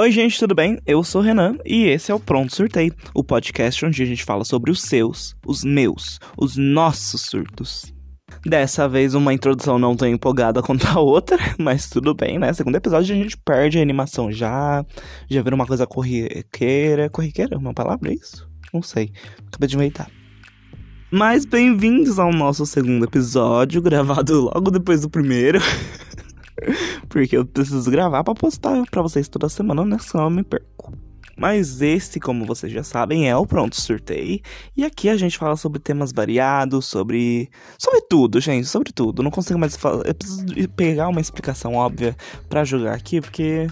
Oi, gente, tudo bem? Eu sou o Renan e esse é o Pronto Surtei, o podcast onde a gente fala sobre os seus, os meus, os nossos surtos. Dessa vez, uma introdução não tão empolgada quanto a outra, mas tudo bem, né? Segundo episódio, a gente perde a animação já, já vira uma coisa corriqueira. Corriqueira é uma palavra, é isso? Não sei, acabei de inventar. Mas bem-vindos ao nosso segundo episódio, gravado logo depois do primeiro. Porque eu preciso gravar para postar para vocês toda semana, né? Senão eu me perco. Mas esse, como vocês já sabem, é o Pronto Surtei. E aqui a gente fala sobre temas variados, sobre. sobre tudo, gente, sobre tudo. Não consigo mais falar. Eu preciso pegar uma explicação óbvia para jogar aqui, porque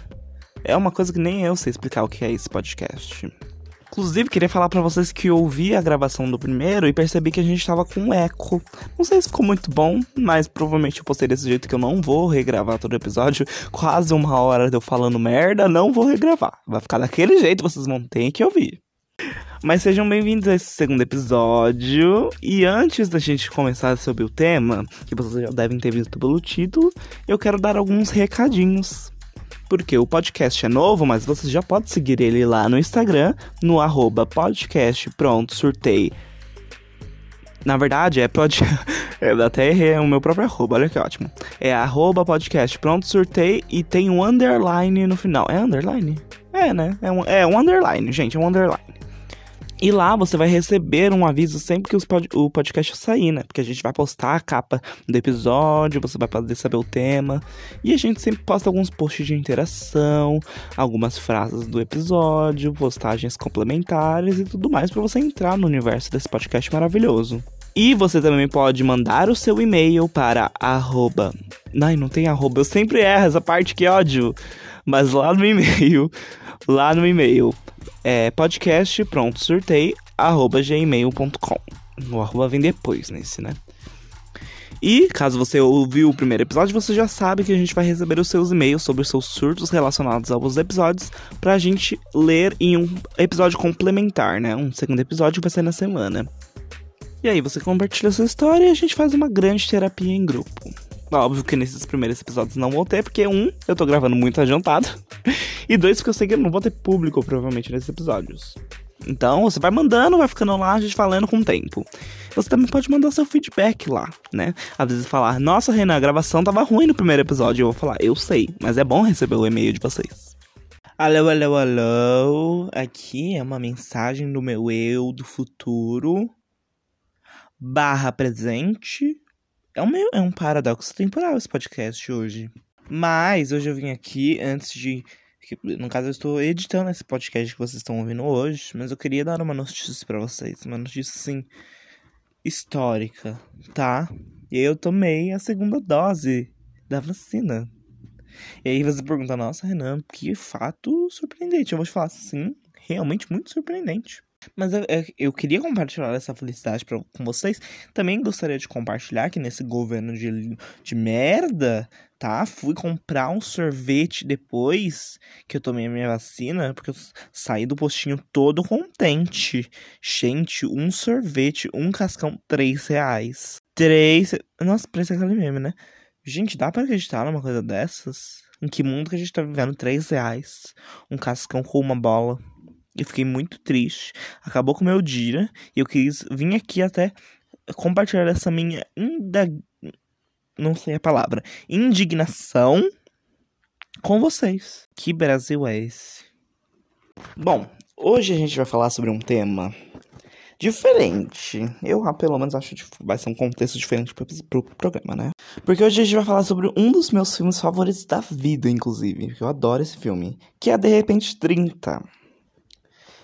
é uma coisa que nem eu sei explicar o que é esse podcast. Inclusive, queria falar para vocês que eu ouvi a gravação do primeiro e percebi que a gente tava com eco. Não sei se ficou muito bom, mas provavelmente eu postei desse jeito que eu não vou regravar todo o episódio. Quase uma hora de eu falando merda, não vou regravar. Vai ficar daquele jeito, vocês vão ter que ouvir. Mas sejam bem-vindos a esse segundo episódio. E antes da gente começar sobre o tema, que vocês já devem ter visto pelo título, eu quero dar alguns recadinhos porque o podcast é novo, mas você já pode seguir ele lá no Instagram, no arroba podcast pronto, surtei. Na verdade, é pod... Eu até errei o meu próprio arroba, olha que ótimo. É arroba podcast pronto, surtei e tem um underline no final. É underline? É, né? É um, é um underline, gente, é um underline. E lá você vai receber um aviso sempre que pod o podcast sair, né? Porque a gente vai postar a capa do episódio, você vai poder saber o tema. E a gente sempre posta alguns posts de interação, algumas frases do episódio, postagens complementares e tudo mais para você entrar no universo desse podcast maravilhoso. E você também pode mandar o seu e-mail para arroba. Ai, não tem arroba, eu sempre erro essa parte, que ódio. Mas lá no e-mail, lá no e-mail, é podcast pronto surtei arroba gmail.com. O arroba vem depois nesse, né? E, caso você ouviu o primeiro episódio, você já sabe que a gente vai receber os seus e-mails sobre os seus surtos relacionados aos episódios pra gente ler em um episódio complementar, né? Um segundo episódio vai ser na semana. E aí você compartilha sua história e a gente faz uma grande terapia em grupo. Óbvio que nesses primeiros episódios não vou ter, porque um, eu tô gravando muito adiantado. e dois, porque eu sei que eu não vou ter público, provavelmente, nesses episódios. Então, você vai mandando, vai ficando lá, a gente falando com o tempo. Você também pode mandar seu feedback lá, né? Às vezes falar, nossa, Renan, a gravação tava ruim no primeiro episódio. Eu vou falar, eu sei, mas é bom receber o e-mail de vocês. Alô, alô, alô. Aqui é uma mensagem do meu eu do futuro. Barra presente é um, meio, é um paradoxo temporal esse podcast hoje. Mas hoje eu vim aqui antes de. No caso, eu estou editando esse podcast que vocês estão ouvindo hoje, mas eu queria dar uma notícia para vocês. Uma notícia assim. histórica, tá? E eu tomei a segunda dose da vacina. E aí você pergunta, nossa, Renan, que fato surpreendente. Eu vou te falar assim, realmente muito surpreendente. Mas eu, eu, queria compartilhar essa felicidade pra, com vocês. Também gostaria de compartilhar que nesse governo de, de merda, tá? Fui comprar um sorvete depois que eu tomei a minha vacina, porque eu saí do postinho todo contente. Gente, um sorvete, um cascão, três reais. Três. Nossa, parece aquele meme, né? Gente, dá pra acreditar numa coisa dessas? Em que mundo que a gente tá vivendo? Três reais. Um cascão com uma bola. Eu fiquei muito triste. Acabou com o meu dia. E eu quis vir aqui até compartilhar essa minha inda... não sei a palavra, indignação com vocês. Que Brasil é esse? Bom, hoje a gente vai falar sobre um tema diferente. Eu, ah, pelo menos, acho que vai ser um contexto diferente pro, pro programa, né? Porque hoje a gente vai falar sobre um dos meus filmes favoritos da vida, inclusive. Eu adoro esse filme. Que é De Repente 30.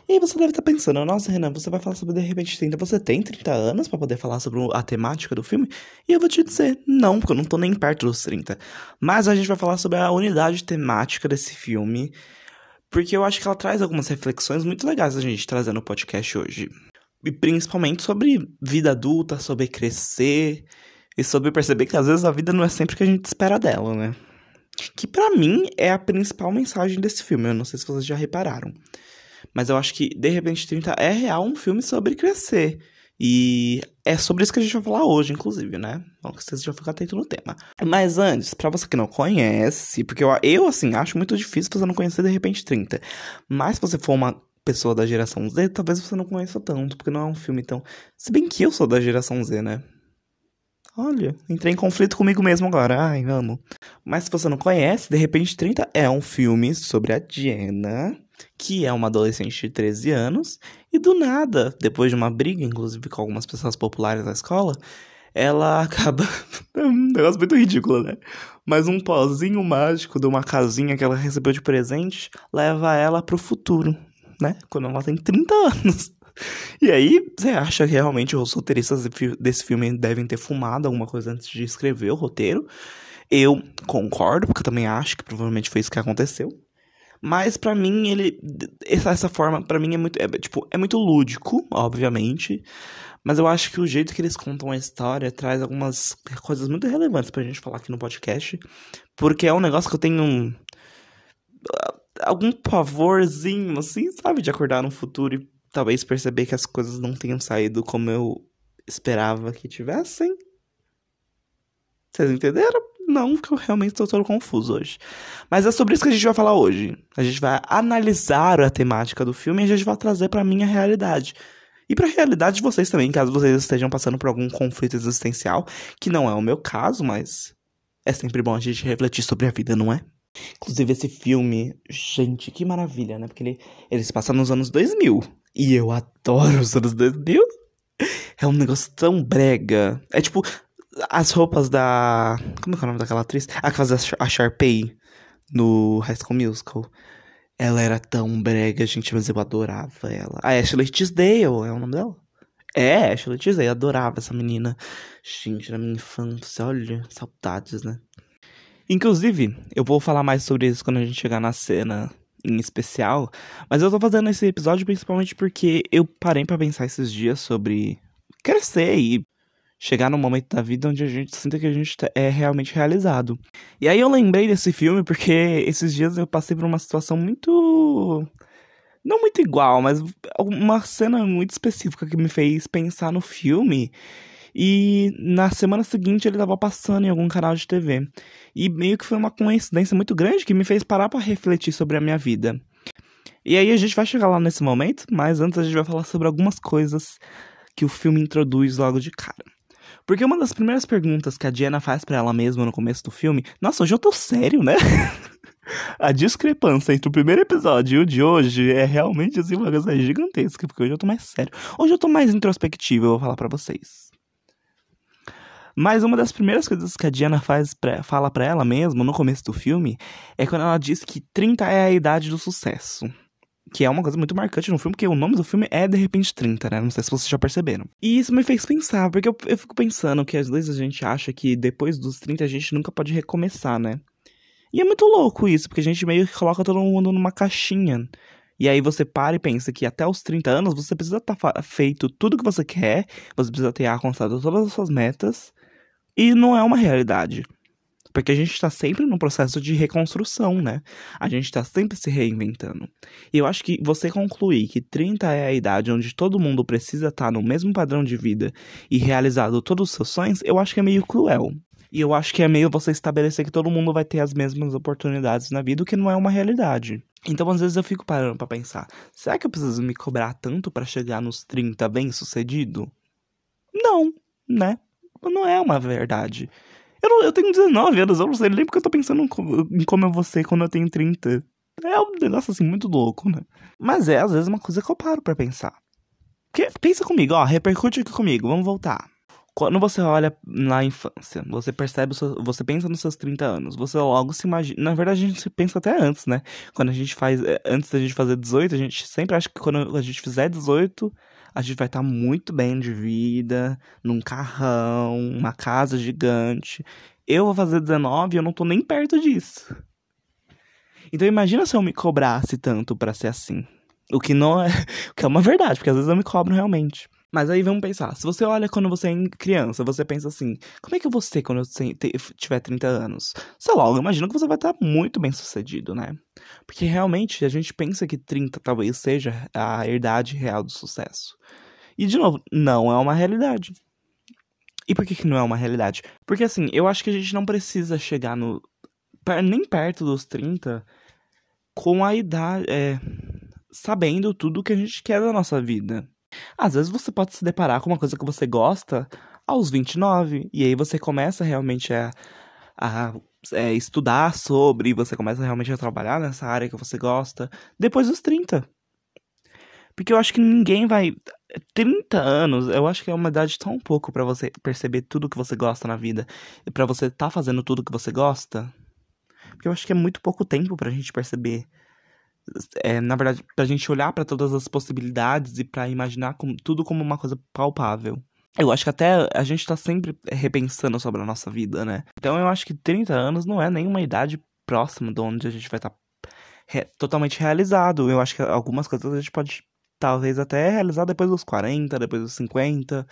E aí você deve estar pensando, nossa, Renan, você vai falar sobre De Repente 30. Você tem 30 anos para poder falar sobre a temática do filme? E eu vou te dizer, não, porque eu não tô nem perto dos 30. Mas a gente vai falar sobre a unidade temática desse filme. Porque eu acho que ela traz algumas reflexões muito legais a gente trazer no podcast hoje. E principalmente sobre vida adulta, sobre crescer. E sobre perceber que às vezes a vida não é sempre o que a gente espera dela, né? Que para mim é a principal mensagem desse filme. Eu não sei se vocês já repararam. Mas eu acho que De Repente 30 é real um filme sobre crescer. E é sobre isso que a gente vai falar hoje, inclusive, né? Bom, que vocês já ficam atentos no tema. Mas antes, para você que não conhece, porque eu, eu, assim, acho muito difícil você não conhecer de repente 30. Mas se você for uma pessoa da geração Z, talvez você não conheça tanto, porque não é um filme tão. Se bem que eu sou da geração Z, né? Olha, entrei em conflito comigo mesmo agora. Ai, amo. Mas se você não conhece, De Repente 30 é um filme sobre a Jenna, que é uma adolescente de 13 anos, e do nada, depois de uma briga, inclusive com algumas pessoas populares da escola, ela acaba. é um negócio muito ridículo, né? Mas um pozinho mágico de uma casinha que ela recebeu de presente leva ela pro futuro, né? Quando ela tem 30 anos. E aí, você acha que realmente os roteiristas desse filme devem ter fumado alguma coisa antes de escrever o roteiro? Eu concordo, porque eu também acho que provavelmente foi isso que aconteceu. Mas para mim, ele. Essa, essa forma, para mim, é muito. É, tipo, é muito lúdico, obviamente. Mas eu acho que o jeito que eles contam a história traz algumas coisas muito relevantes pra gente falar aqui no podcast. Porque é um negócio que eu tenho um. Algum pavorzinho, assim, sabe? De acordar no futuro e talvez perceber que as coisas não tenham saído como eu esperava que tivessem. Vocês entenderam? Não, porque eu realmente estou todo confuso hoje. Mas é sobre isso que a gente vai falar hoje. A gente vai analisar a temática do filme e a gente vai trazer para minha realidade. E para a realidade de vocês também, caso vocês estejam passando por algum conflito existencial, que não é o meu caso, mas é sempre bom a gente refletir sobre a vida, não é? Inclusive, esse filme, gente, que maravilha, né? Porque ele, ele se passa nos anos 2000. E eu adoro os anos 2000. É um negócio tão brega. É tipo, as roupas da. Como é, é o nome daquela atriz? A que fazia a Sharpay no High School Musical. Ela era tão brega, gente, mas eu adorava ela. A Ashley Tisdale é o nome dela? É, Ashley Tisdale, adorava essa menina. Gente, na minha infância, olha, saudades, né? Inclusive, eu vou falar mais sobre isso quando a gente chegar na cena em especial, mas eu tô fazendo esse episódio principalmente porque eu parei para pensar esses dias sobre crescer e chegar num momento da vida onde a gente sinta que a gente tá, é realmente realizado. E aí eu lembrei desse filme porque esses dias eu passei por uma situação muito não muito igual, mas uma cena muito específica que me fez pensar no filme e na semana seguinte ele tava passando em algum canal de TV. E meio que foi uma coincidência muito grande que me fez parar para refletir sobre a minha vida. E aí a gente vai chegar lá nesse momento, mas antes a gente vai falar sobre algumas coisas que o filme introduz logo de cara. Porque uma das primeiras perguntas que a Diana faz para ela mesma no começo do filme, nossa, hoje eu tô sério, né? a discrepância entre o primeiro episódio e o de hoje é realmente assim uma coisa gigantesca, porque hoje eu tô mais sério. Hoje eu tô mais introspectivo, eu vou falar para vocês. Mas uma das primeiras coisas que a Diana faz pra, fala para ela mesma no começo do filme é quando ela diz que 30 é a idade do sucesso. Que é uma coisa muito marcante no filme, porque o nome do filme é De Repente 30, né? Não sei se vocês já perceberam. E isso me fez pensar, porque eu, eu fico pensando que às vezes a gente acha que depois dos 30 a gente nunca pode recomeçar, né? E é muito louco isso, porque a gente meio que coloca todo mundo numa caixinha. E aí você para e pensa que até os 30 anos você precisa estar tá feito tudo que você quer, você precisa ter alcançado todas as suas metas, e não é uma realidade. Porque a gente está sempre num processo de reconstrução, né? A gente está sempre se reinventando. E eu acho que você concluir que 30 é a idade onde todo mundo precisa estar tá no mesmo padrão de vida e realizado todos os seus sonhos, eu acho que é meio cruel. E eu acho que é meio você estabelecer que todo mundo vai ter as mesmas oportunidades na vida, o que não é uma realidade. Então, às vezes eu fico parando para pensar: será que eu preciso me cobrar tanto para chegar nos 30 bem sucedido? Não, né? Não é uma verdade. Eu, não, eu tenho 19 anos, eu não sei nem porque eu tô pensando em como eu vou ser quando eu tenho 30. É um negócio assim muito louco, né? Mas é, às vezes, uma coisa que eu paro pra pensar. Porque, pensa comigo, ó, repercute aqui comigo, vamos voltar. Quando você olha na infância, você percebe, você pensa nos seus 30 anos, você logo se imagina. Na verdade, a gente pensa até antes, né? Quando a gente faz. Eh, antes da gente fazer 18, a gente sempre acha que quando a gente fizer 18, a gente vai estar tá muito bem de vida, num carrão, uma casa gigante. Eu vou fazer 19 e eu não tô nem perto disso. Então imagina se eu me cobrasse tanto para ser assim. O que não é, o que é uma verdade, porque às vezes eu me cobro realmente. Mas aí vamos pensar, se você olha quando você é criança, você pensa assim, como é que eu vou ser quando eu tiver 30 anos? Sei lá, eu imagino que você vai estar muito bem sucedido, né? Porque realmente a gente pensa que 30 talvez seja a idade real do sucesso. E, de novo, não é uma realidade. E por que, que não é uma realidade? Porque, assim, eu acho que a gente não precisa chegar no. nem perto dos 30 com a idade. É, sabendo tudo que a gente quer da nossa vida. Às vezes você pode se deparar com uma coisa que você gosta aos 29, e aí você começa realmente a, a é, estudar sobre, você começa realmente a trabalhar nessa área que você gosta depois dos 30. Porque eu acho que ninguém vai. 30 anos, eu acho que é uma idade tão pouco para você perceber tudo que você gosta na vida e para você estar tá fazendo tudo que você gosta. Porque eu acho que é muito pouco tempo pra gente perceber. É, na verdade, pra gente olhar para todas as possibilidades e para imaginar com, tudo como uma coisa palpável. Eu acho que até a gente tá sempre repensando sobre a nossa vida, né? Então eu acho que 30 anos não é nenhuma idade próxima de onde a gente vai estar tá re totalmente realizado. Eu acho que algumas coisas a gente pode talvez até realizar depois dos 40, depois dos 50.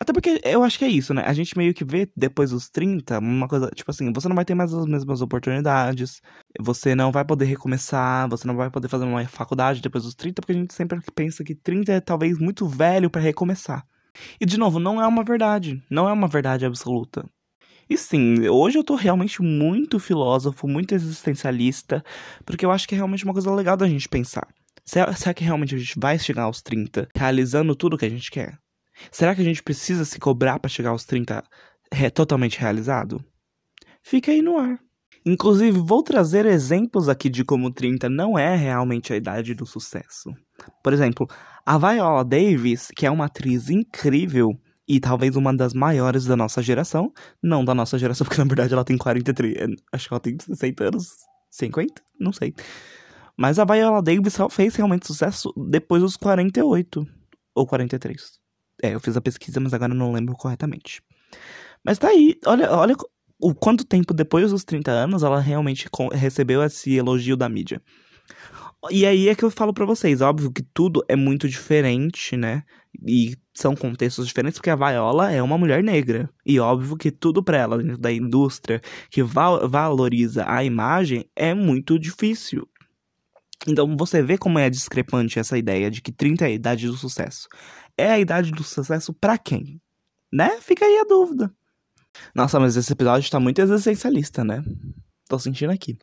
Até porque eu acho que é isso, né? A gente meio que vê depois dos 30 uma coisa, tipo assim, você não vai ter mais as mesmas oportunidades, você não vai poder recomeçar, você não vai poder fazer uma faculdade depois dos 30, porque a gente sempre pensa que 30 é talvez muito velho para recomeçar. E de novo, não é uma verdade, não é uma verdade absoluta. E sim, hoje eu tô realmente muito filósofo, muito existencialista, porque eu acho que é realmente uma coisa legal da gente pensar. Será, que realmente a gente vai chegar aos 30 realizando tudo que a gente quer? Será que a gente precisa se cobrar para chegar aos 30 é, totalmente realizado? Fica aí no ar. Inclusive, vou trazer exemplos aqui de como 30 não é realmente a idade do sucesso. Por exemplo, a Viola Davis, que é uma atriz incrível e talvez uma das maiores da nossa geração, não da nossa geração, porque na verdade ela tem 43, acho que ela tem 60 anos, 50, não sei. Mas a Viola Davis fez realmente sucesso depois dos 48 ou 43. É, eu fiz a pesquisa, mas agora não lembro corretamente. Mas tá aí, olha, olha o quanto tempo depois dos 30 anos ela realmente recebeu esse elogio da mídia. E aí é que eu falo para vocês, óbvio que tudo é muito diferente, né? E são contextos diferentes, porque a Viola é uma mulher negra. E óbvio que tudo pra ela, dentro da indústria que val valoriza a imagem, é muito difícil. Então você vê como é discrepante essa ideia de que 30 é a idade do sucesso. É a idade do sucesso para quem? Né? Fica aí a dúvida. Nossa, mas esse episódio tá muito existencialista, né? Tô sentindo aqui.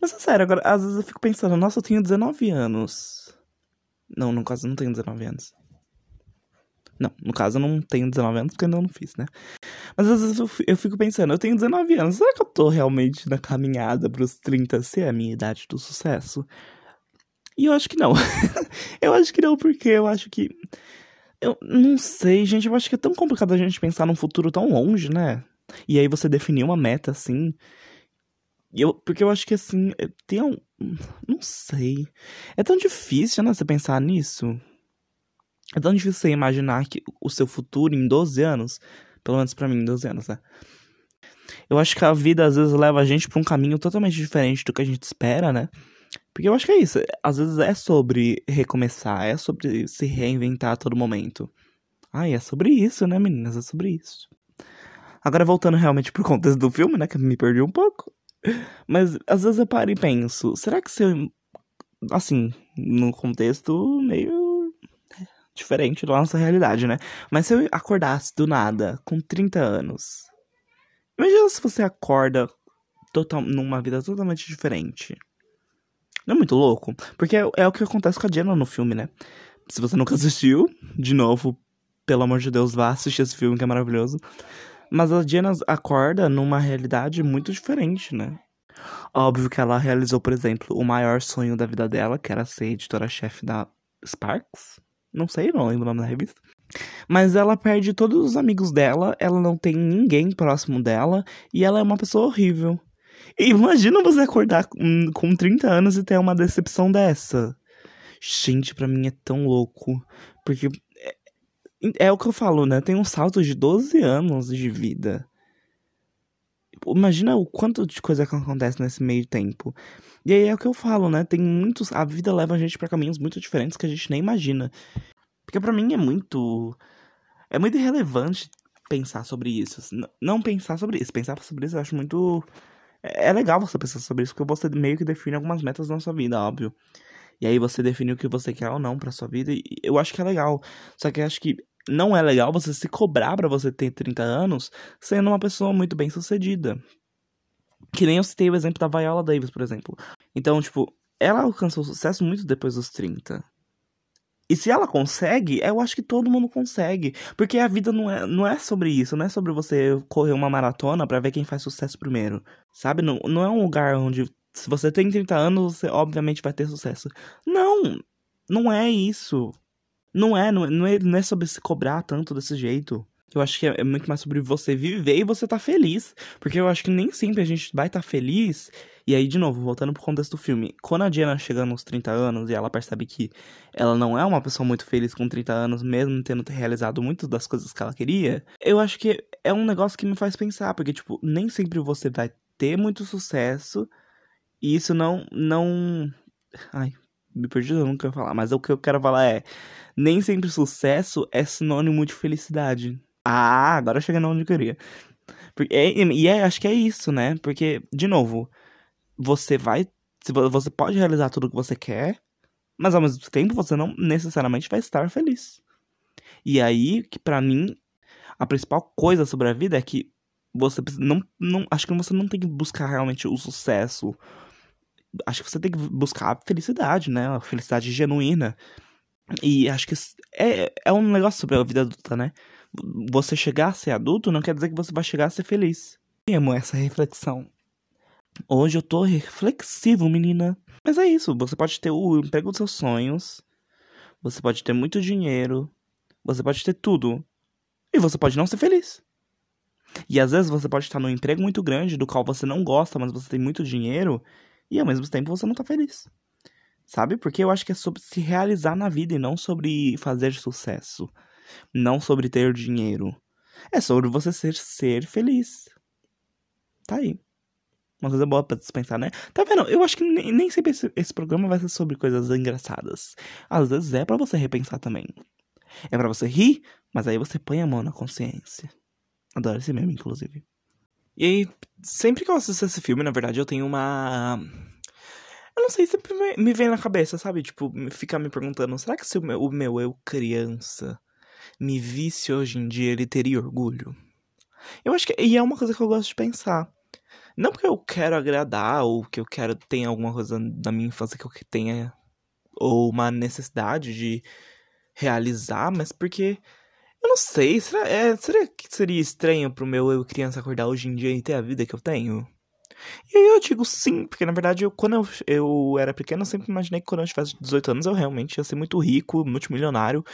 Mas é sério, agora, às vezes eu fico pensando, nossa, eu tenho 19 anos. Não, no caso não tenho 19 anos. Não, no caso eu não tenho 19 anos porque eu ainda não fiz, né? Mas às vezes eu fico pensando, eu tenho 19 anos, será que eu tô realmente na caminhada pros 30 ser a minha idade do sucesso? E eu acho que não. eu acho que não, porque eu acho que. Eu não sei, gente, eu acho que é tão complicado a gente pensar num futuro tão longe, né? E aí você definir uma meta assim. Eu, porque eu acho que assim, é, tem um. Não sei. É tão difícil, né, você pensar nisso. É tão difícil você imaginar que o seu futuro em 12 anos. Pelo menos para mim, em 12 anos, né? Eu acho que a vida às vezes leva a gente pra um caminho totalmente diferente do que a gente espera, né? Porque eu acho que é isso. Às vezes é sobre recomeçar, é sobre se reinventar a todo momento. Ah, é sobre isso, né, meninas? É sobre isso. Agora voltando realmente pro contexto do filme, né? Que me perdi um pouco. Mas às vezes eu paro e penso, será que se eu. Assim, no contexto meio diferente da nossa realidade, né? Mas se eu acordasse do nada, com 30 anos. Imagina se você acorda total, numa vida totalmente diferente. Não é muito louco? Porque é, é o que acontece com a Jenna no filme, né? Se você nunca assistiu, de novo, pelo amor de Deus, vá assistir esse filme que é maravilhoso. Mas a Jenna acorda numa realidade muito diferente, né? Óbvio que ela realizou, por exemplo, o maior sonho da vida dela, que era ser editora-chefe da Sparks. Não sei, não lembro o nome da revista. Mas ela perde todos os amigos dela, ela não tem ninguém próximo dela e ela é uma pessoa horrível. E imagina você acordar com, com 30 anos e ter uma decepção dessa. Gente, pra mim é tão louco. Porque é o que eu falo, né? Tem um salto de 12 anos de vida. Imagina o quanto de coisa que acontece nesse meio tempo. E aí é o que eu falo, né? Tem muitos. A vida leva a gente para caminhos muito diferentes que a gente nem imagina. Porque para mim é muito. É muito irrelevante pensar sobre isso. Não pensar sobre isso. Pensar sobre isso eu acho muito. É, é legal você pensar sobre isso, porque você meio que define algumas metas na sua vida, óbvio. E aí você define o que você quer ou não pra sua vida. E eu acho que é legal. Só que eu acho que não é legal você se cobrar para você ter 30 anos sendo uma pessoa muito bem sucedida. Que nem eu citei o exemplo da Viola Davis, por exemplo. Então, tipo, ela alcançou sucesso muito depois dos 30. E se ela consegue, eu acho que todo mundo consegue. Porque a vida não é, não é sobre isso, não é sobre você correr uma maratona para ver quem faz sucesso primeiro. Sabe? Não, não é um lugar onde, se você tem 30 anos, você obviamente vai ter sucesso. Não! Não é isso. Não é, não é, não é sobre se cobrar tanto desse jeito. Eu acho que é, é muito mais sobre você viver e você tá feliz. Porque eu acho que nem sempre a gente vai estar tá feliz. E aí, de novo, voltando pro contexto do filme. Quando a Diana chega nos 30 anos e ela percebe que ela não é uma pessoa muito feliz com 30 anos, mesmo tendo realizado muitas das coisas que ela queria, eu acho que é um negócio que me faz pensar. Porque, tipo, nem sempre você vai ter muito sucesso. E isso não. não... Ai, me perdi, eu nunca falar. Mas o que eu quero falar é: nem sempre sucesso é sinônimo de felicidade. Ah, agora chega onde eu queria. É, e é, acho que é isso, né? Porque, de novo, você vai. Você pode realizar tudo o que você quer, mas ao mesmo tempo você não necessariamente vai estar feliz. E aí, que para mim, a principal coisa sobre a vida é que você não, não. Acho que você não tem que buscar realmente o sucesso. Acho que você tem que buscar a felicidade, né? A felicidade genuína. E acho que é, é um negócio sobre a vida adulta, né? Você chegar a ser adulto não quer dizer que você vai chegar a ser feliz. Amo essa reflexão. Hoje eu tô reflexivo, menina. Mas é isso, você pode ter o emprego dos seus sonhos, você pode ter muito dinheiro, você pode ter tudo, e você pode não ser feliz. E às vezes você pode estar num emprego muito grande, do qual você não gosta, mas você tem muito dinheiro, e ao mesmo tempo você não tá feliz. Sabe? Porque eu acho que é sobre se realizar na vida e não sobre fazer sucesso. Não sobre ter dinheiro. É sobre você ser, ser feliz. Tá aí. Uma coisa boa pra dispensar, né? Tá vendo? Eu acho que nem, nem sempre esse, esse, programa vai ser sobre coisas engraçadas. Às vezes é para você repensar também. É para você rir, mas aí você põe a mão na consciência. Adoro esse meme, inclusive. E aí, sempre que eu assisto esse filme, na verdade, eu tenho uma eu não sei, sempre me vem na cabeça, sabe? Tipo, ficar me perguntando, será que se o meu, o meu eu criança me visse hoje em dia, ele teria orgulho? Eu acho que. E é uma coisa que eu gosto de pensar. Não porque eu quero agradar, ou que eu quero ter alguma coisa da minha infância que eu tenha. Ou uma necessidade de realizar, mas porque. Eu não sei, será, é, será que seria estranho pro meu eu criança acordar hoje em dia e ter a vida que eu tenho? E aí eu digo sim, porque na verdade eu, quando eu, eu era pequeno eu sempre imaginei que quando eu tivesse 18 anos eu realmente ia ser muito rico, multimilionário.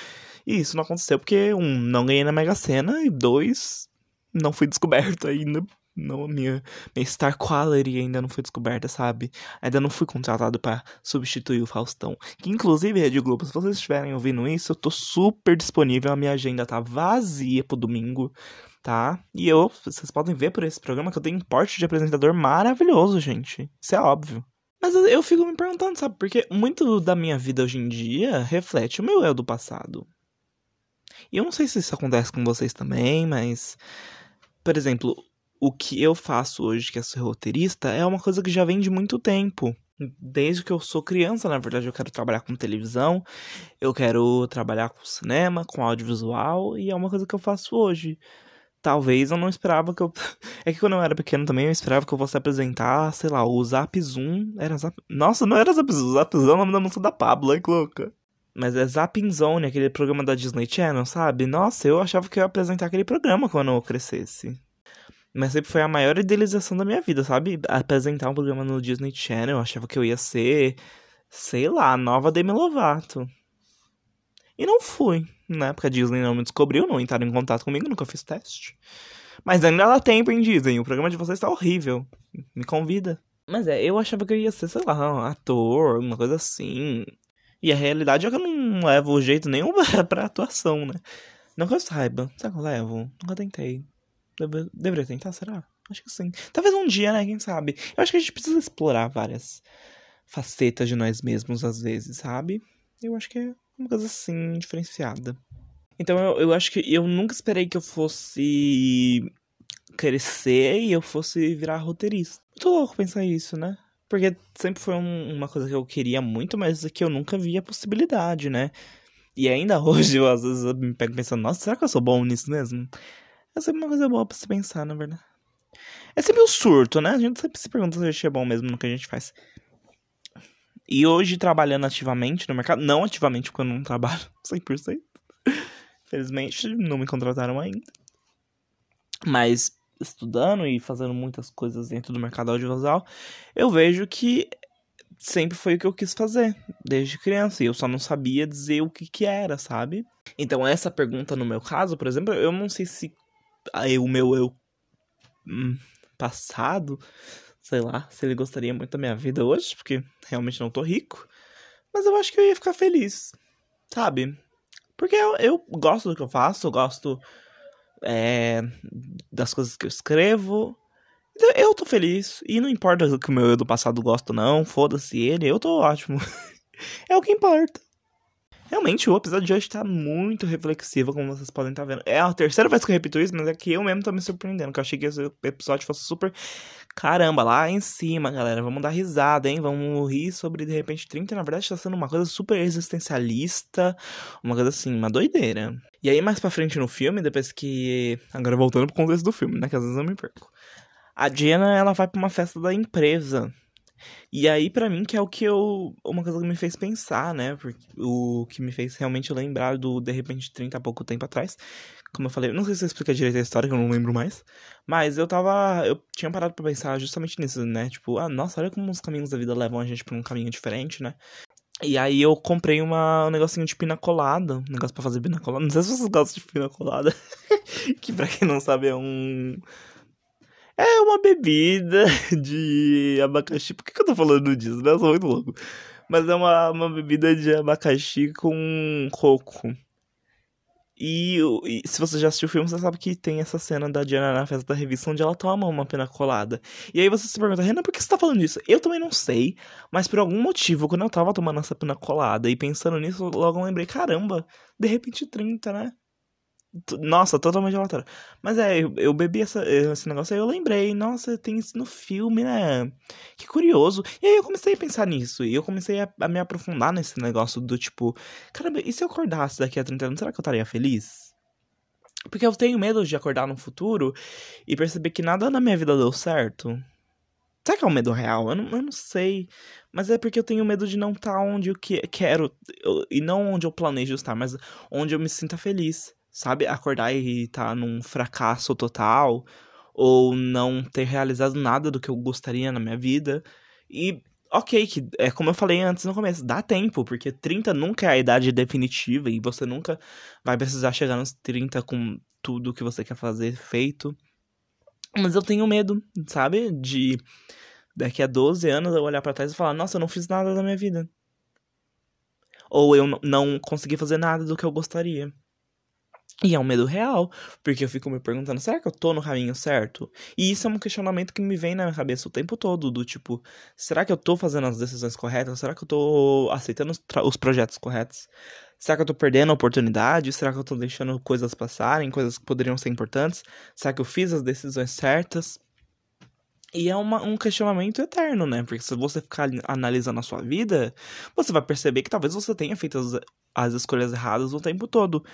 E isso não aconteceu porque, um, não ganhei na Mega Sena e dois, não fui descoberto ainda. Não, minha, minha Star Quality ainda não foi descoberta, sabe? Ainda não fui contratado para substituir o Faustão. Que inclusive, Rede Globo, se vocês estiverem ouvindo isso, eu tô super disponível. A minha agenda tá vazia pro domingo tá? E eu, vocês podem ver por esse programa que eu tenho um porte de apresentador maravilhoso, gente. Isso é óbvio. Mas eu fico me perguntando, sabe? Porque muito da minha vida hoje em dia reflete o meu eu do passado. E eu não sei se isso acontece com vocês também, mas. Por exemplo, o que eu faço hoje, que é ser roteirista, é uma coisa que já vem de muito tempo. Desde que eu sou criança, na verdade, eu quero trabalhar com televisão, eu quero trabalhar com cinema, com audiovisual, e é uma coisa que eu faço hoje talvez eu não esperava que eu. É que quando eu era pequeno também eu esperava que eu fosse apresentar, sei lá, o Zap Zoom. Era Zap. Nossa, não era Zap Zoom. Zap Zoom é o nome da música da Pablo, é que louca. Mas é Zapping Zone, aquele programa da Disney Channel, sabe? Nossa, eu achava que eu ia apresentar aquele programa quando eu crescesse. Mas sempre foi a maior idealização da minha vida, sabe? Apresentar um programa no Disney Channel, eu achava que eu ia ser, sei lá, a nova Demi Lovato. E não fui, né? Porque a Disney não me descobriu, não entraram em contato comigo, nunca fiz teste. Mas ainda dá tempo, hein, Disney? O programa de vocês tá horrível. Me convida. Mas é, eu achava que eu ia ser, sei lá, um ator, uma coisa assim. E a realidade é que eu não levo jeito nenhum pra atuação, né? Não que eu saiba. Será que eu levo? Nunca tentei. Deve, deveria tentar, será? Acho que sim. Talvez um dia, né? Quem sabe? Eu acho que a gente precisa explorar várias facetas de nós mesmos às vezes, sabe? Eu acho que é uma coisa assim, diferenciada. Então eu, eu acho que eu nunca esperei que eu fosse crescer e eu fosse virar roteirista. Muito louco pensar isso, né? Porque sempre foi um, uma coisa que eu queria muito, mas que eu nunca via possibilidade, né? E ainda hoje, eu, às vezes, me pego pensando, nossa, será que eu sou bom nisso mesmo? É sempre uma coisa boa pra se pensar, na verdade. É sempre um surto, né? A gente sempre se pergunta se a gente é bom mesmo no que a gente faz. E hoje, trabalhando ativamente no mercado, não ativamente porque eu não trabalho 100%. Felizmente, não me contrataram ainda. Mas estudando e fazendo muitas coisas dentro do mercado audiovisual, eu vejo que sempre foi o que eu quis fazer desde criança e eu só não sabia dizer o que que era, sabe? Então essa pergunta no meu caso, por exemplo, eu não sei se o meu eu hum, passado, sei lá, se ele gostaria muito da minha vida hoje, porque realmente não tô rico, mas eu acho que eu ia ficar feliz, sabe? Porque eu, eu gosto do que eu faço, eu gosto é, das coisas que eu escrevo. Então, eu tô feliz. E não importa o que o meu eu do passado gosta não, foda-se ele, eu tô ótimo. é o que importa. Realmente, o episódio de hoje tá muito reflexivo, como vocês podem estar tá vendo. É a terceira vez que eu repito isso, mas é que eu mesmo tô me surpreendendo. Que eu achei que esse episódio fosse super. Caramba, lá em cima, galera. Vamos dar risada, hein? Vamos rir sobre de repente 30. Na verdade, tá sendo uma coisa super existencialista. Uma coisa assim, uma doideira. E aí, mais pra frente no filme, depois que. Agora voltando pro contexto do filme, né? Que às vezes eu me perco. A Jenna, ela vai pra uma festa da empresa. E aí, para mim, que é o que eu. Uma coisa que me fez pensar, né? Porque, o que me fez realmente lembrar do De repente 30 há pouco tempo atrás. Como eu falei, não sei se eu explica direito a história, que eu não lembro mais. Mas eu tava. Eu tinha parado pra pensar justamente nisso, né? Tipo, ah, nossa, olha como os caminhos da vida levam a gente pra um caminho diferente, né? E aí eu comprei uma, um negocinho de pina colada. Um negócio pra fazer pina colada. Não sei se vocês gostam de pina colada. que pra quem não sabe é um é uma bebida de abacaxi. Por que, que eu tô falando disso? Né? Eu sou muito louco. Mas é uma, uma bebida de abacaxi com coco. E, e, se você já assistiu o filme, você sabe que tem essa cena da Diana na festa da revista onde ela toma uma pena colada. E aí você se pergunta, Renan, por que você tá falando disso? Eu também não sei, mas por algum motivo, quando eu tava tomando essa pena colada e pensando nisso, logo eu lembrei, caramba, de repente 30, né? Nossa, totalmente aleatório. Mas é, eu, eu bebi essa, esse negócio aí, eu lembrei, nossa, tem isso no filme, né? Que curioso. E aí eu comecei a pensar nisso, e eu comecei a, a me aprofundar nesse negócio do tipo, caramba, e se eu acordasse daqui a 30 anos, será que eu estaria feliz? Porque eu tenho medo de acordar no futuro e perceber que nada na minha vida deu certo. Será que é um medo real? Eu não, eu não sei. Mas é porque eu tenho medo de não estar tá onde eu que, quero. Eu, e não onde eu planejo estar, mas onde eu me sinta feliz sabe? Acordar e estar tá num fracasso total, ou não ter realizado nada do que eu gostaria na minha vida. E ok, que é como eu falei antes no começo, dá tempo, porque 30 nunca é a idade definitiva e você nunca vai precisar chegar nos 30 com tudo que você quer fazer feito. Mas eu tenho medo, sabe? De daqui a 12 anos eu olhar para trás e falar: "Nossa, eu não fiz nada da minha vida". Ou eu não consegui fazer nada do que eu gostaria. E é um medo real, porque eu fico me perguntando, será que eu tô no caminho certo? E isso é um questionamento que me vem na minha cabeça o tempo todo, do tipo, será que eu tô fazendo as decisões corretas? Será que eu tô aceitando os, os projetos corretos? Será que eu tô perdendo a oportunidade? Será que eu tô deixando coisas passarem, coisas que poderiam ser importantes? Será que eu fiz as decisões certas? E é uma, um questionamento eterno, né? Porque se você ficar analisando a sua vida, você vai perceber que talvez você tenha feito as, as escolhas erradas o tempo todo.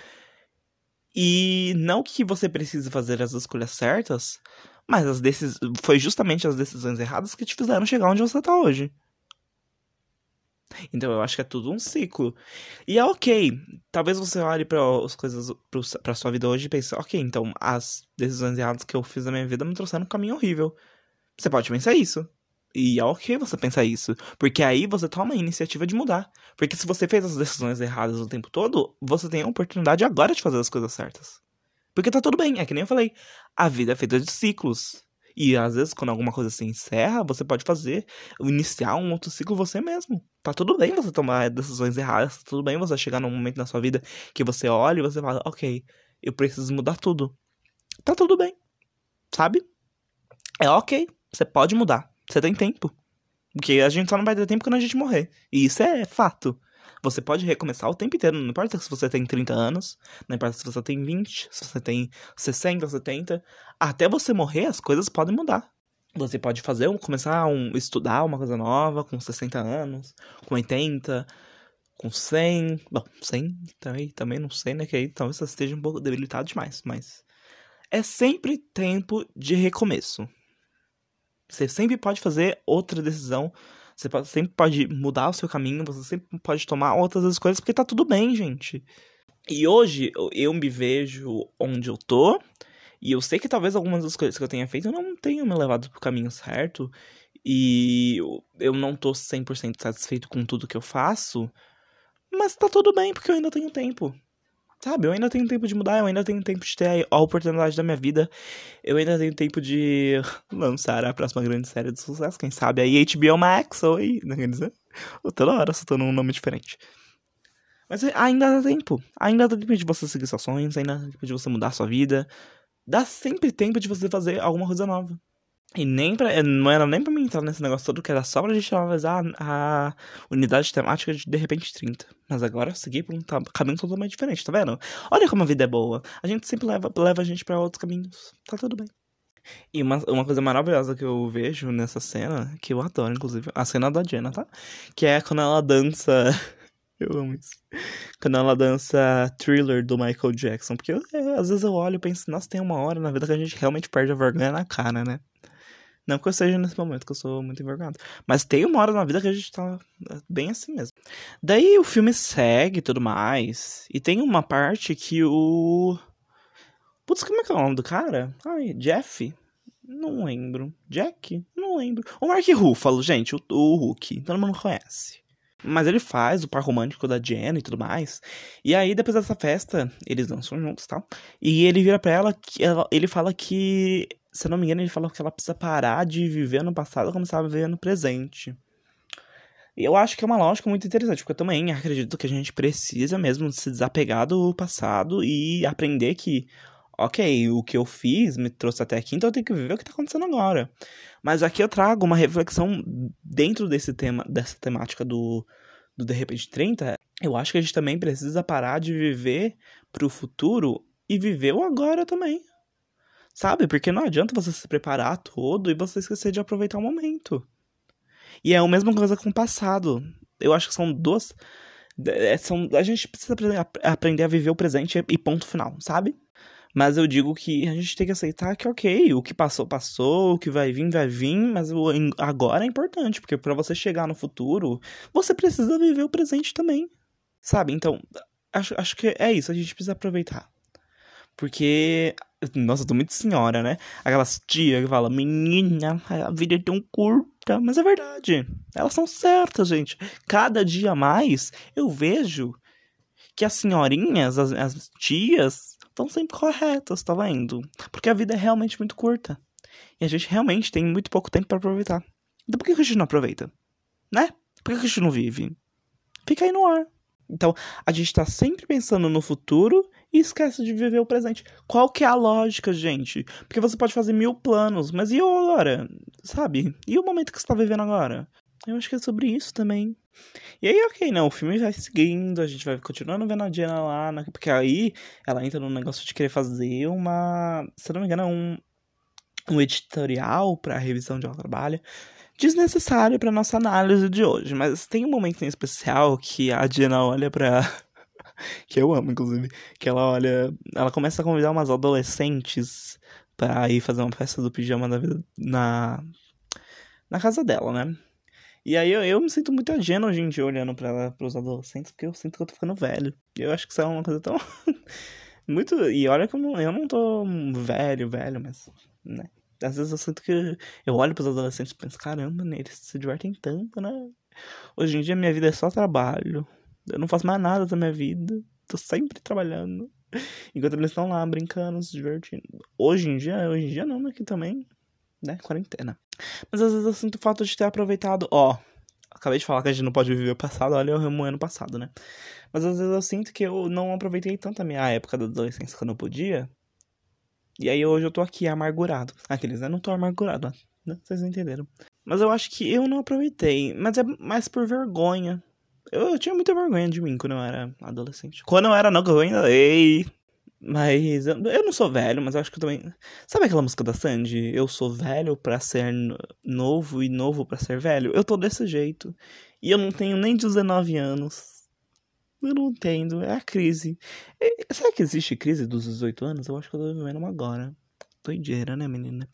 E não que você precise fazer as escolhas certas, mas as decis... foi justamente as decisões erradas que te fizeram chegar onde você tá hoje. Então eu acho que é tudo um ciclo. E é ok. Talvez você olhe para as coisas para sua vida hoje e pense, ok, então as decisões erradas que eu fiz na minha vida me trouxeram um caminho horrível. Você pode pensar isso. E é ok você pensar isso. Porque aí você toma a iniciativa de mudar. Porque se você fez as decisões erradas o tempo todo, você tem a oportunidade agora de fazer as coisas certas. Porque tá tudo bem, é que nem eu falei. A vida é feita de ciclos. E às vezes, quando alguma coisa se encerra, você pode fazer, iniciar um outro ciclo você mesmo. Tá tudo bem você tomar decisões erradas, tá tudo bem você chegar num momento na sua vida que você olha e você fala, ok, eu preciso mudar tudo. Tá tudo bem. Sabe? É ok, você pode mudar. Você tem tempo. Porque a gente só não vai ter tempo quando a gente morrer. E isso é fato. Você pode recomeçar o tempo inteiro. Não importa se você tem 30 anos, não importa se você tem 20, se você tem 60, 70. Até você morrer, as coisas podem mudar. Você pode fazer, começar um estudar uma coisa nova com 60 anos, com 80, com 100. Bom, 100 também, também não sei, né? Que aí talvez você esteja um pouco debilitado demais, mas. É sempre tempo de recomeço. Você sempre pode fazer outra decisão. Você sempre pode mudar o seu caminho. Você sempre pode tomar outras escolhas, porque tá tudo bem, gente. E hoje eu me vejo onde eu tô. E eu sei que talvez algumas das coisas que eu tenha feito eu não tenham me levado pro caminho certo. E eu não tô 100% satisfeito com tudo que eu faço. Mas tá tudo bem, porque eu ainda tenho tempo. Sabe, eu ainda tenho tempo de mudar, eu ainda tenho tempo de ter a oportunidade da minha vida. Eu ainda tenho tempo de lançar a próxima grande série de sucesso, quem sabe aí HBO Max, oi, não quer dizer? Toda hora tô num nome diferente. Mas ainda dá tempo. Ainda dá tempo de você seguir seus sonhos, ainda dá tempo de você mudar sua vida. Dá sempre tempo de você fazer alguma coisa nova. E nem pra, eh, não era nem pra mim entrar nesse negócio todo, que era só pra gente analisar a, unidade temática de de repente 30. Mas agora eu segui por um caminho totalmente diferente, tá vendo? Olha como a vida é boa. A gente sempre leva, leva a gente pra outros caminhos. Tá tudo bem. E uma, uma coisa maravilhosa que eu vejo nessa cena, que eu adoro, inclusive, a cena da Jenna, tá? Que é quando ela dança. eu amo isso. Quando ela dança thriller do Michael Jackson. Porque eu, é, às vezes eu olho e penso, nossa, tem uma hora na vida que a gente realmente perde a vergonha na cara, né? Não que eu seja nesse momento, que eu sou muito envergonhado. Mas tem uma hora na vida que a gente tá bem assim mesmo. Daí o filme segue e tudo mais. E tem uma parte que o. Putz, como é que é o nome do cara? Ai, Jeff? Não lembro. Jack? Não lembro. O Mark Ruffalo, gente, o, o Hulk. Todo mundo conhece. Mas ele faz o par romântico da Jen e tudo mais. E aí, depois dessa festa, eles dançam juntos e tal. E ele vira pra ela, ela, ele fala que se eu não me engano, ele falou que ela precisa parar de viver no passado e começar a viver no presente. E eu acho que é uma lógica muito interessante, porque eu também acredito que a gente precisa mesmo se desapegar do passado e aprender que, ok, o que eu fiz me trouxe até aqui, então eu tenho que viver o que está acontecendo agora. Mas aqui eu trago uma reflexão dentro desse tema, dessa temática do, do De Repente 30. Eu acho que a gente também precisa parar de viver pro futuro e viver o agora também. Sabe? Porque não adianta você se preparar todo e você esquecer de aproveitar o momento. E é a mesma coisa com o passado. Eu acho que são duas. É, são, a gente precisa aprender a viver o presente e ponto final, sabe? Mas eu digo que a gente tem que aceitar que, ok, o que passou, passou, o que vai vir, vai vir, mas o agora é importante, porque para você chegar no futuro, você precisa viver o presente também, sabe? Então, acho, acho que é isso, a gente precisa aproveitar. Porque nossa, eu tô muito senhora, né? Aquelas tia que falam, menina, a vida é tão curta. Mas é verdade. Elas são certas, gente. Cada dia mais eu vejo que as senhorinhas, as, as tias, estão sempre corretas, tá vendo? Porque a vida é realmente muito curta. E a gente realmente tem muito pouco tempo para aproveitar. Então por que a gente não aproveita? Né? Por que a gente não vive? Fica aí no ar. Então, a gente tá sempre pensando no futuro e esquece de viver o presente. Qual que é a lógica, gente? Porque você pode fazer mil planos, mas e agora? Sabe? E o momento que você tá vivendo agora? Eu acho que é sobre isso também. E aí, ok, não, o filme vai seguindo, a gente vai continuando vendo a Diana lá, né? porque aí ela entra no negócio de querer fazer uma, se não me engano, um, um editorial pra revisão de um trabalho desnecessário para nossa análise de hoje. Mas tem um momento em especial que a Diana olha pra que eu amo, inclusive. Que ela olha. Ela começa a convidar umas adolescentes pra ir fazer uma festa do pijama vida na. Na casa dela, né? E aí eu, eu me sinto muito agena hoje em dia olhando pra, pros adolescentes, porque eu sinto que eu tô ficando velho. Eu acho que isso é uma coisa tão. muito. E olha que eu não, eu não tô velho, velho, mas. né? Às vezes eu sinto que eu olho pros adolescentes e penso, caramba, né, eles se divertem tanto, né? Hoje em dia minha vida é só trabalho. Eu não faço mais nada da minha vida. Tô sempre trabalhando. Enquanto eles estão lá brincando, se divertindo. Hoje em dia, hoje em dia não, aqui também, né? Quarentena. Mas às vezes eu sinto falta de ter aproveitado. Ó, acabei de falar que a gente não pode viver o passado, olha eu remoendo o passado, né? Mas às vezes eu sinto que eu não aproveitei tanto a minha época da adolescência quando eu podia. E aí hoje eu tô aqui amargurado. Aqueles, né? Não tô amargurado, né? Vocês entenderam. Mas eu acho que eu não aproveitei. Mas é mais por vergonha. Eu, eu, tinha muita vergonha de mim quando eu era adolescente. Quando eu era não, eu ainda. Ei! Mas eu, eu não sou velho, mas eu acho que eu também. Sabe aquela música da Sandy? Eu sou velho pra ser novo e novo pra ser velho? Eu tô desse jeito. E eu não tenho nem 19 anos. Eu não entendo. É a crise. E, será que existe crise dos 18 anos? Eu acho que eu tô vivendo uma agora. Doideira, né, menina?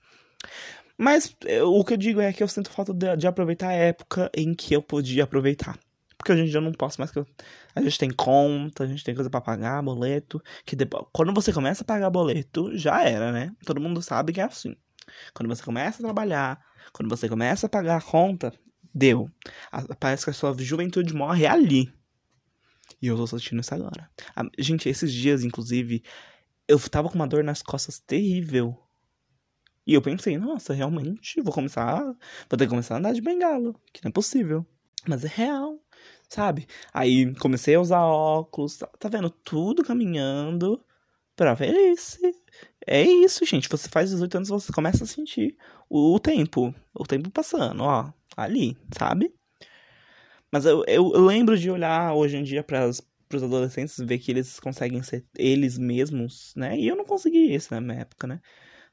Mas o que eu digo é que eu sinto falta de, de aproveitar a época em que eu podia aproveitar. Porque hoje em dia eu não posso mais. A gente tem conta, a gente tem coisa para pagar, boleto. Que depois, quando você começa a pagar boleto, já era, né? Todo mundo sabe que é assim. Quando você começa a trabalhar, quando você começa a pagar a conta, deu. Parece que a sua juventude morre ali. E eu tô sentindo isso agora. Gente, esses dias, inclusive, eu tava com uma dor nas costas terrível. E eu pensei, nossa, realmente, vou começar. Vou ter que começar a andar de bengala. Que não é possível. Mas é real sabe? Aí comecei a usar óculos, tá, tá vendo? Tudo caminhando pra velhice. É isso, gente. Você faz 18 anos, você começa a sentir o, tempo. O tempo passando, ó. Ali, sabe? Mas eu, eu, lembro de olhar hoje em dia para os adolescentes ver que eles conseguem ser eles mesmos, né? E eu não consegui isso na minha época, né?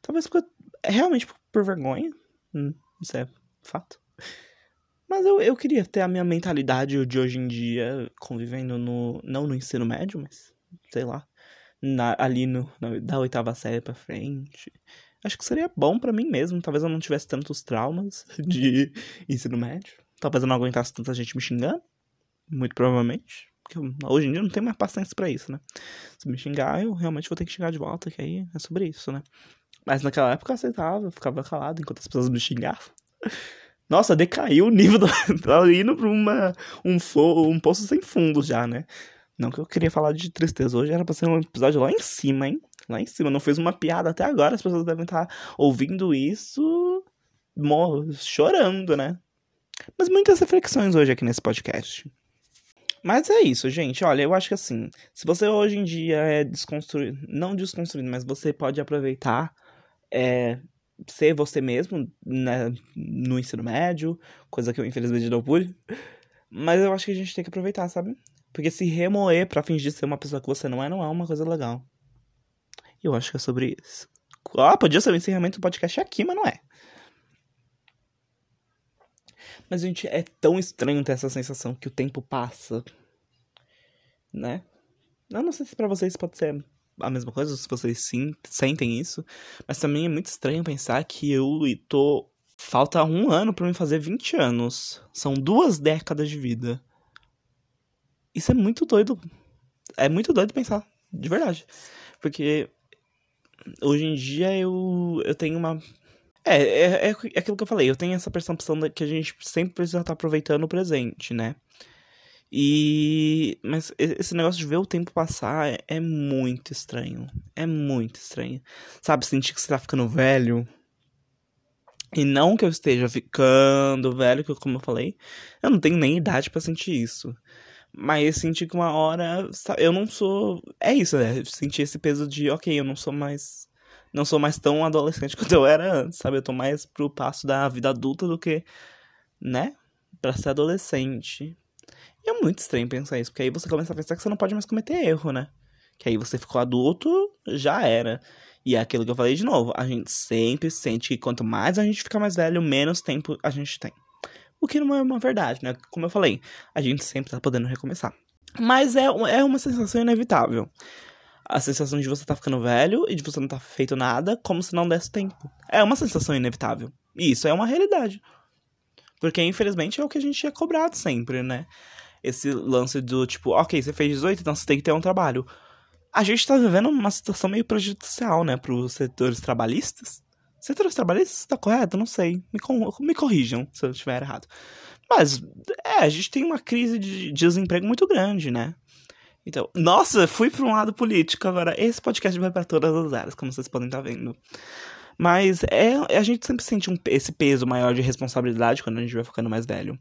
Talvez porque, realmente por vergonha. Hum, isso é fato. Mas eu, eu queria ter a minha mentalidade de hoje em dia, convivendo no. Não no ensino médio, mas sei lá. Na, ali no, na, da oitava série pra frente. Acho que seria bom para mim mesmo. Talvez eu não tivesse tantos traumas de ensino médio. Talvez eu não aguentasse tanta gente me xingando. Muito provavelmente. Porque hoje em dia eu não tenho mais paciência para isso, né? Se me xingar, eu realmente vou ter que xingar de volta, que aí é sobre isso, né? Mas naquela época eu aceitava, eu ficava calado enquanto as pessoas me xingavam. Nossa, decaiu o nível do. tá indo pra uma, um, fo... um poço sem fundo já, né? Não que eu queria falar de tristeza hoje, era pra ser um episódio lá em cima, hein? Lá em cima. Não fez uma piada até agora, as pessoas devem estar ouvindo isso chorando, né? Mas muitas reflexões hoje aqui nesse podcast. Mas é isso, gente. Olha, eu acho que assim, se você hoje em dia é desconstruído, não desconstruído, mas você pode aproveitar é, ser você mesmo né, no ensino médio, coisa que eu infelizmente não pude. Mas eu acho que a gente tem que aproveitar, sabe? Porque se remoer para fingir ser uma pessoa que você não é, não é uma coisa legal. E eu acho que é sobre isso. Ah, podia ser o encerramento do podcast aqui, mas não é. Mas, gente, é tão estranho ter essa sensação que o tempo passa. Né? Eu não sei se pra vocês pode ser a mesma coisa, se vocês sim, sentem isso. Mas também é muito estranho pensar que eu tô. Falta um ano para me fazer 20 anos. São duas décadas de vida. Isso é muito doido. É muito doido pensar, de verdade. Porque hoje em dia eu, eu tenho uma. É, é, é aquilo que eu falei, eu tenho essa percepção que a gente sempre precisa estar aproveitando o presente, né? E. Mas esse negócio de ver o tempo passar é, é muito estranho. É muito estranho. Sabe, sentir que você tá ficando velho. E não que eu esteja ficando velho, que como eu falei, eu não tenho nem idade para sentir isso. Mas sentir que uma hora. Eu não sou. É isso, né? Sentir esse peso de, ok, eu não sou mais. Não sou mais tão adolescente quanto eu era antes, sabe? Eu tô mais pro passo da vida adulta do que. Né? Pra ser adolescente. E é muito estranho pensar isso, porque aí você começa a pensar que você não pode mais cometer erro, né? Que aí você ficou adulto, já era. E é aquilo que eu falei de novo, a gente sempre sente que quanto mais a gente fica mais velho, menos tempo a gente tem. O que não é uma verdade, né? Como eu falei, a gente sempre tá podendo recomeçar. Mas é, é uma sensação inevitável. A sensação de você tá ficando velho e de você não tá feito nada como se não desse tempo. É uma sensação inevitável. E isso é uma realidade. Porque, infelizmente, é o que a gente é cobrado sempre, né? esse lance do tipo, ok, você fez 18, então você tem que ter um trabalho. A gente tá vivendo uma situação meio prejudicial, né, pros setores trabalhistas. Setores trabalhistas, tá correto? Não sei. Me, me corrijam se eu estiver errado. Mas, é, a gente tem uma crise de desemprego muito grande, né? Então, nossa, fui para um lado político agora. Esse podcast vai para todas as áreas, como vocês podem estar tá vendo. Mas é, a gente sempre sente um, esse peso maior de responsabilidade quando a gente vai ficando mais velho.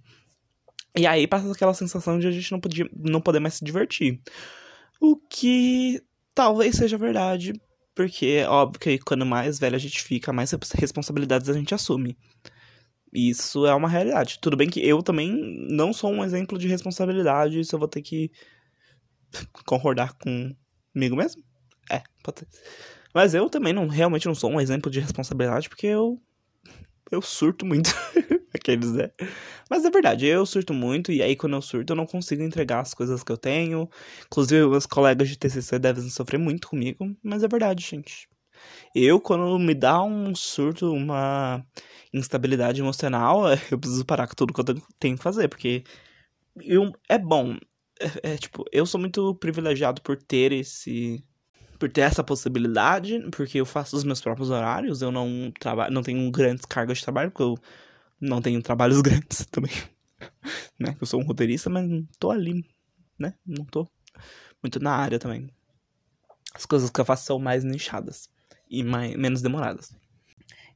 E aí passa aquela sensação de a gente não, podia, não poder mais se divertir. O que talvez seja verdade, porque é óbvio que quando mais velho a gente fica, mais responsabilidades a gente assume. Isso é uma realidade. Tudo bem que eu também não sou um exemplo de responsabilidade, isso eu vou ter que concordar comigo mesmo. É, pode ser. Mas eu também não, realmente não sou um exemplo de responsabilidade, porque eu. Eu surto muito. Aqueles, né? Mas é verdade, eu surto muito, e aí quando eu surto eu não consigo entregar as coisas que eu tenho. Inclusive, meus colegas de TCC devem sofrer muito comigo, mas é verdade, gente. Eu, quando me dá um surto, uma instabilidade emocional, eu preciso parar com tudo que eu tenho que fazer, porque eu, é bom. É, é, tipo, eu sou muito privilegiado por ter esse por ter essa possibilidade, porque eu faço os meus próprios horários, eu não trabalho, não tenho grandes cargas de trabalho, porque eu não tenho trabalhos grandes também. né? Eu sou um roteirista, mas não tô ali, né? Não tô muito na área também. As coisas que eu faço são mais nichadas e mais, menos demoradas.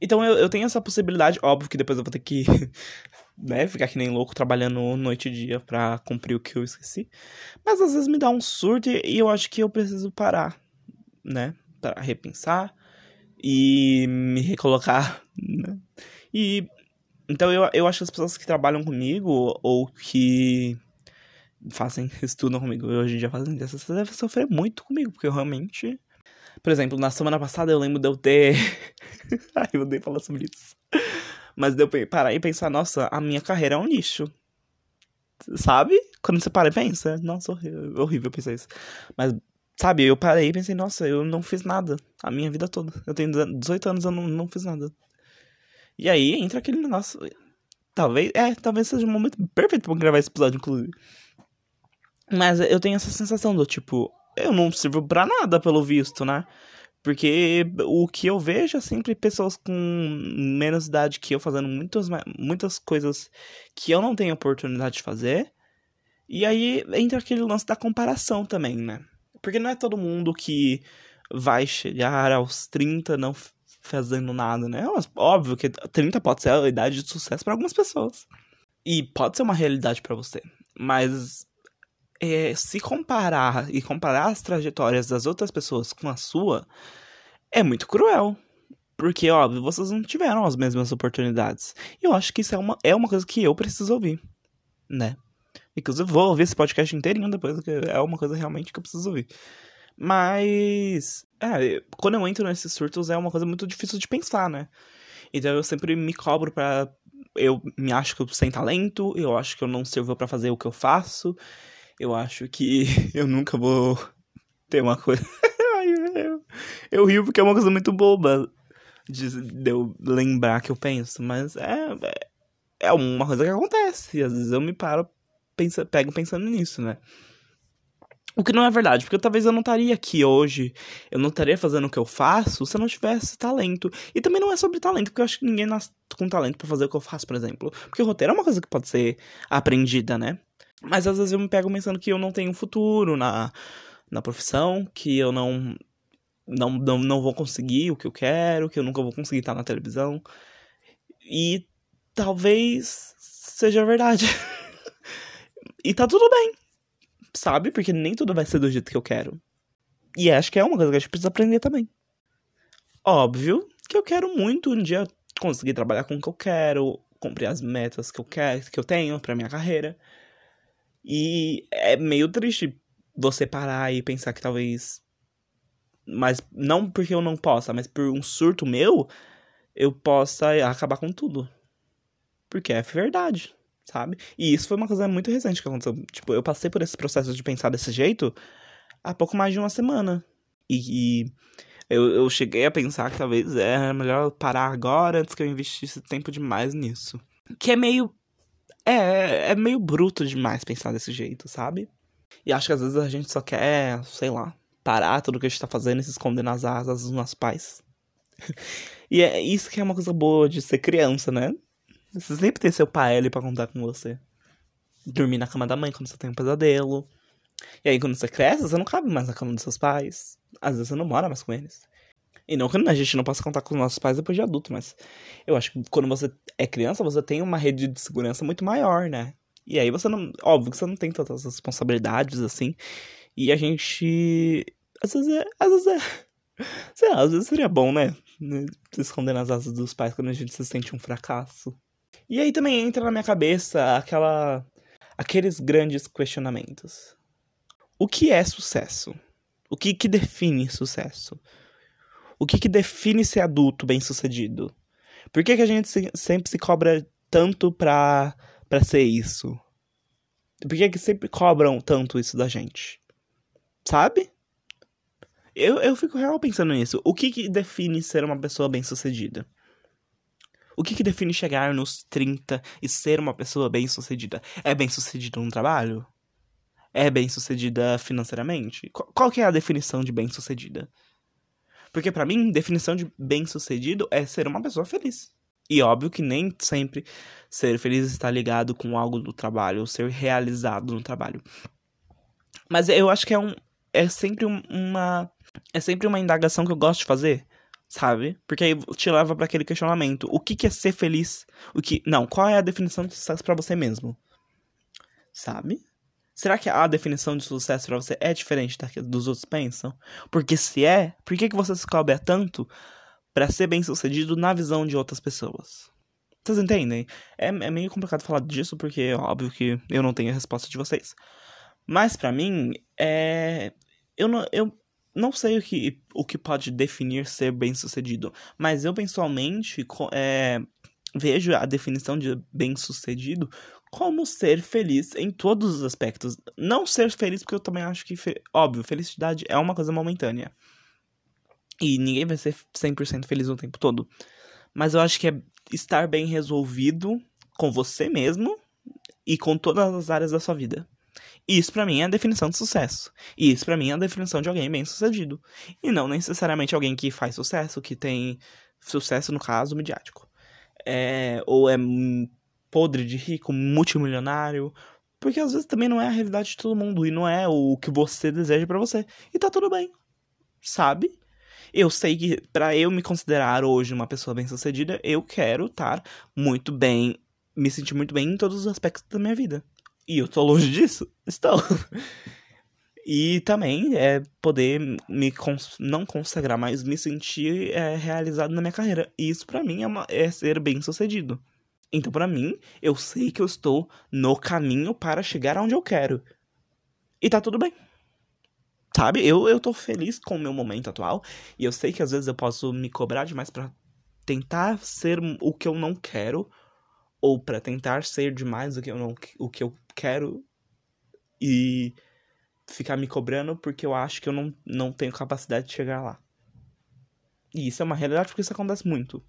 Então eu, eu tenho essa possibilidade, óbvio que depois eu vou ter que né, ficar que nem louco trabalhando noite e dia pra cumprir o que eu esqueci. Mas às vezes me dá um surto e eu acho que eu preciso parar, né? Para repensar e me recolocar, né? E então eu, eu acho que as pessoas que trabalham comigo ou que fazem, estudam comigo, hoje em dia fazem isso, você deve sofrer muito comigo, porque eu realmente. Por exemplo, na semana passada eu lembro de eu ter. Ai, eu odeio falar sobre isso. Mas deu pra parar e pensar, nossa, a minha carreira é um lixo. Sabe? Quando você para e pensa, nossa, horrível, horrível pensar isso. Mas, sabe, eu parei e pensei, nossa, eu não fiz nada a minha vida toda. Eu tenho 18 anos, eu não, não fiz nada. E aí entra aquele negócio. Talvez. É, talvez seja o momento perfeito pra gravar esse episódio, inclusive. Mas eu tenho essa sensação do tipo, eu não sirvo pra nada, pelo visto, né? Porque o que eu vejo é sempre pessoas com menos idade que eu fazendo muitas, muitas coisas que eu não tenho oportunidade de fazer. E aí entra aquele lance da comparação também, né? Porque não é todo mundo que vai chegar aos 30 não fazendo nada, né? Mas, óbvio que 30 pode ser a idade de sucesso para algumas pessoas. E pode ser uma realidade para você. Mas é, se comparar e comparar as trajetórias das outras pessoas com a sua, é muito cruel. Porque, óbvio, vocês não tiveram as mesmas oportunidades. E eu acho que isso é uma, é uma coisa que eu preciso ouvir, né? Inclusive, vou ouvir esse podcast inteirinho depois, porque é uma coisa realmente que eu preciso ouvir. Mas, é, quando eu entro nesses surtos é uma coisa muito difícil de pensar, né? Então eu sempre me cobro pra. Eu me acho que eu sem talento, eu acho que eu não sirvo para fazer o que eu faço, eu acho que eu nunca vou ter uma coisa. eu, rio porque é uma coisa muito boba de, de eu lembrar que eu penso, mas é, é, é uma coisa que acontece. E às vezes eu me paro, pensa, pego pensando nisso, né? O que não é verdade, porque talvez eu não estaria aqui hoje, eu não estaria fazendo o que eu faço se eu não tivesse talento. E também não é sobre talento, porque eu acho que ninguém nasce com talento para fazer o que eu faço, por exemplo. Porque o roteiro é uma coisa que pode ser aprendida, né? Mas às vezes eu me pego pensando que eu não tenho futuro na, na profissão, que eu não, não, não, não vou conseguir o que eu quero, que eu nunca vou conseguir estar na televisão. E talvez seja verdade. e tá tudo bem, sabe? Porque nem tudo vai ser do jeito que eu quero. E acho que é uma coisa que a gente precisa aprender também. Óbvio que eu quero muito um dia conseguir trabalhar com o que eu quero, cumprir as metas que eu quero, que eu tenho para minha carreira. E é meio triste você parar e pensar que talvez. Mas não porque eu não possa, mas por um surto meu, eu possa acabar com tudo. Porque é verdade, sabe? E isso foi uma coisa muito recente que aconteceu. Tipo, eu passei por esse processo de pensar desse jeito há pouco mais de uma semana. E, e eu, eu cheguei a pensar que talvez era melhor parar agora antes que eu investisse tempo demais nisso. Que é meio é, é meio bruto demais pensar desse jeito, sabe? E acho que às vezes a gente só quer, sei lá, parar tudo que a gente tá fazendo e se esconder nas asas dos nossos pais. e é isso que é uma coisa boa de ser criança, né? Você sempre tem seu pai ali pra contar com você. Dormir na cama da mãe quando você tem um pesadelo. E aí quando você cresce, você não cabe mais na cama dos seus pais. Às vezes você não mora mais com eles. E não que a gente não possa contar com os nossos pais depois de adulto, mas eu acho que quando você é criança, você tem uma rede de segurança muito maior, né? E aí você não. Óbvio que você não tem tantas responsabilidades assim. E a gente. Às vezes é. Às vezes é. Sei lá, às vezes seria bom, né? Se esconder nas asas dos pais quando a gente se sente um fracasso. E aí também entra na minha cabeça aquela. aqueles grandes questionamentos. O que é sucesso? O que que define sucesso? O que que define ser adulto bem-sucedido? Por que que a gente se, sempre se cobra tanto pra, pra ser isso? Por que que sempre cobram tanto isso da gente? Sabe? Eu, eu fico real pensando nisso. O que que define ser uma pessoa bem-sucedida? O que que define chegar nos 30 e ser uma pessoa bem-sucedida? É bem-sucedido no trabalho? É bem-sucedida financeiramente? Qual que é a definição de bem-sucedida? Porque para mim, definição de bem-sucedido é ser uma pessoa feliz. E óbvio que nem sempre ser feliz está ligado com algo do trabalho, ou ser realizado no trabalho. Mas eu acho que é um é sempre uma é sempre uma indagação que eu gosto de fazer, sabe? Porque aí te leva para aquele questionamento. O que, que é ser feliz? O que não? Qual é a definição de sucesso para você mesmo? Sabe? Será que a definição de sucesso para você é diferente da que dos outros pensam? Porque se é, por que, que você se cobra tanto para ser bem sucedido na visão de outras pessoas? Vocês entendem? É, é meio complicado falar disso porque é óbvio que eu não tenho a resposta de vocês. Mas para mim, é. Eu não, eu não sei o que, o que pode definir ser bem sucedido, mas eu pessoalmente é, vejo a definição de bem sucedido como ser feliz em todos os aspectos. Não ser feliz, porque eu também acho que, óbvio, felicidade é uma coisa momentânea. E ninguém vai ser 100% feliz o tempo todo. Mas eu acho que é estar bem resolvido com você mesmo e com todas as áreas da sua vida. Isso para mim é a definição de sucesso. Isso para mim é a definição de alguém bem-sucedido. E não necessariamente alguém que faz sucesso, que tem sucesso no caso midiático. É, ou é podre de rico, multimilionário, porque às vezes também não é a realidade de todo mundo e não é o que você deseja para você. E tá tudo bem. Sabe? Eu sei que para eu me considerar hoje uma pessoa bem-sucedida, eu quero estar muito bem, me sentir muito bem em todos os aspectos da minha vida. E eu tô longe disso? Estou. E também é poder me cons não consagrar, mas me sentir é, realizado na minha carreira. E isso para mim é, uma, é ser bem sucedido. Então, para mim, eu sei que eu estou no caminho para chegar aonde eu quero. E tá tudo bem. Sabe? Eu, eu tô feliz com o meu momento atual. E eu sei que às vezes eu posso me cobrar demais para tentar ser o que eu não quero ou para tentar ser demais o que eu não o que eu quero e ficar me cobrando porque eu acho que eu não, não tenho capacidade de chegar lá. E isso é uma realidade porque isso acontece muito.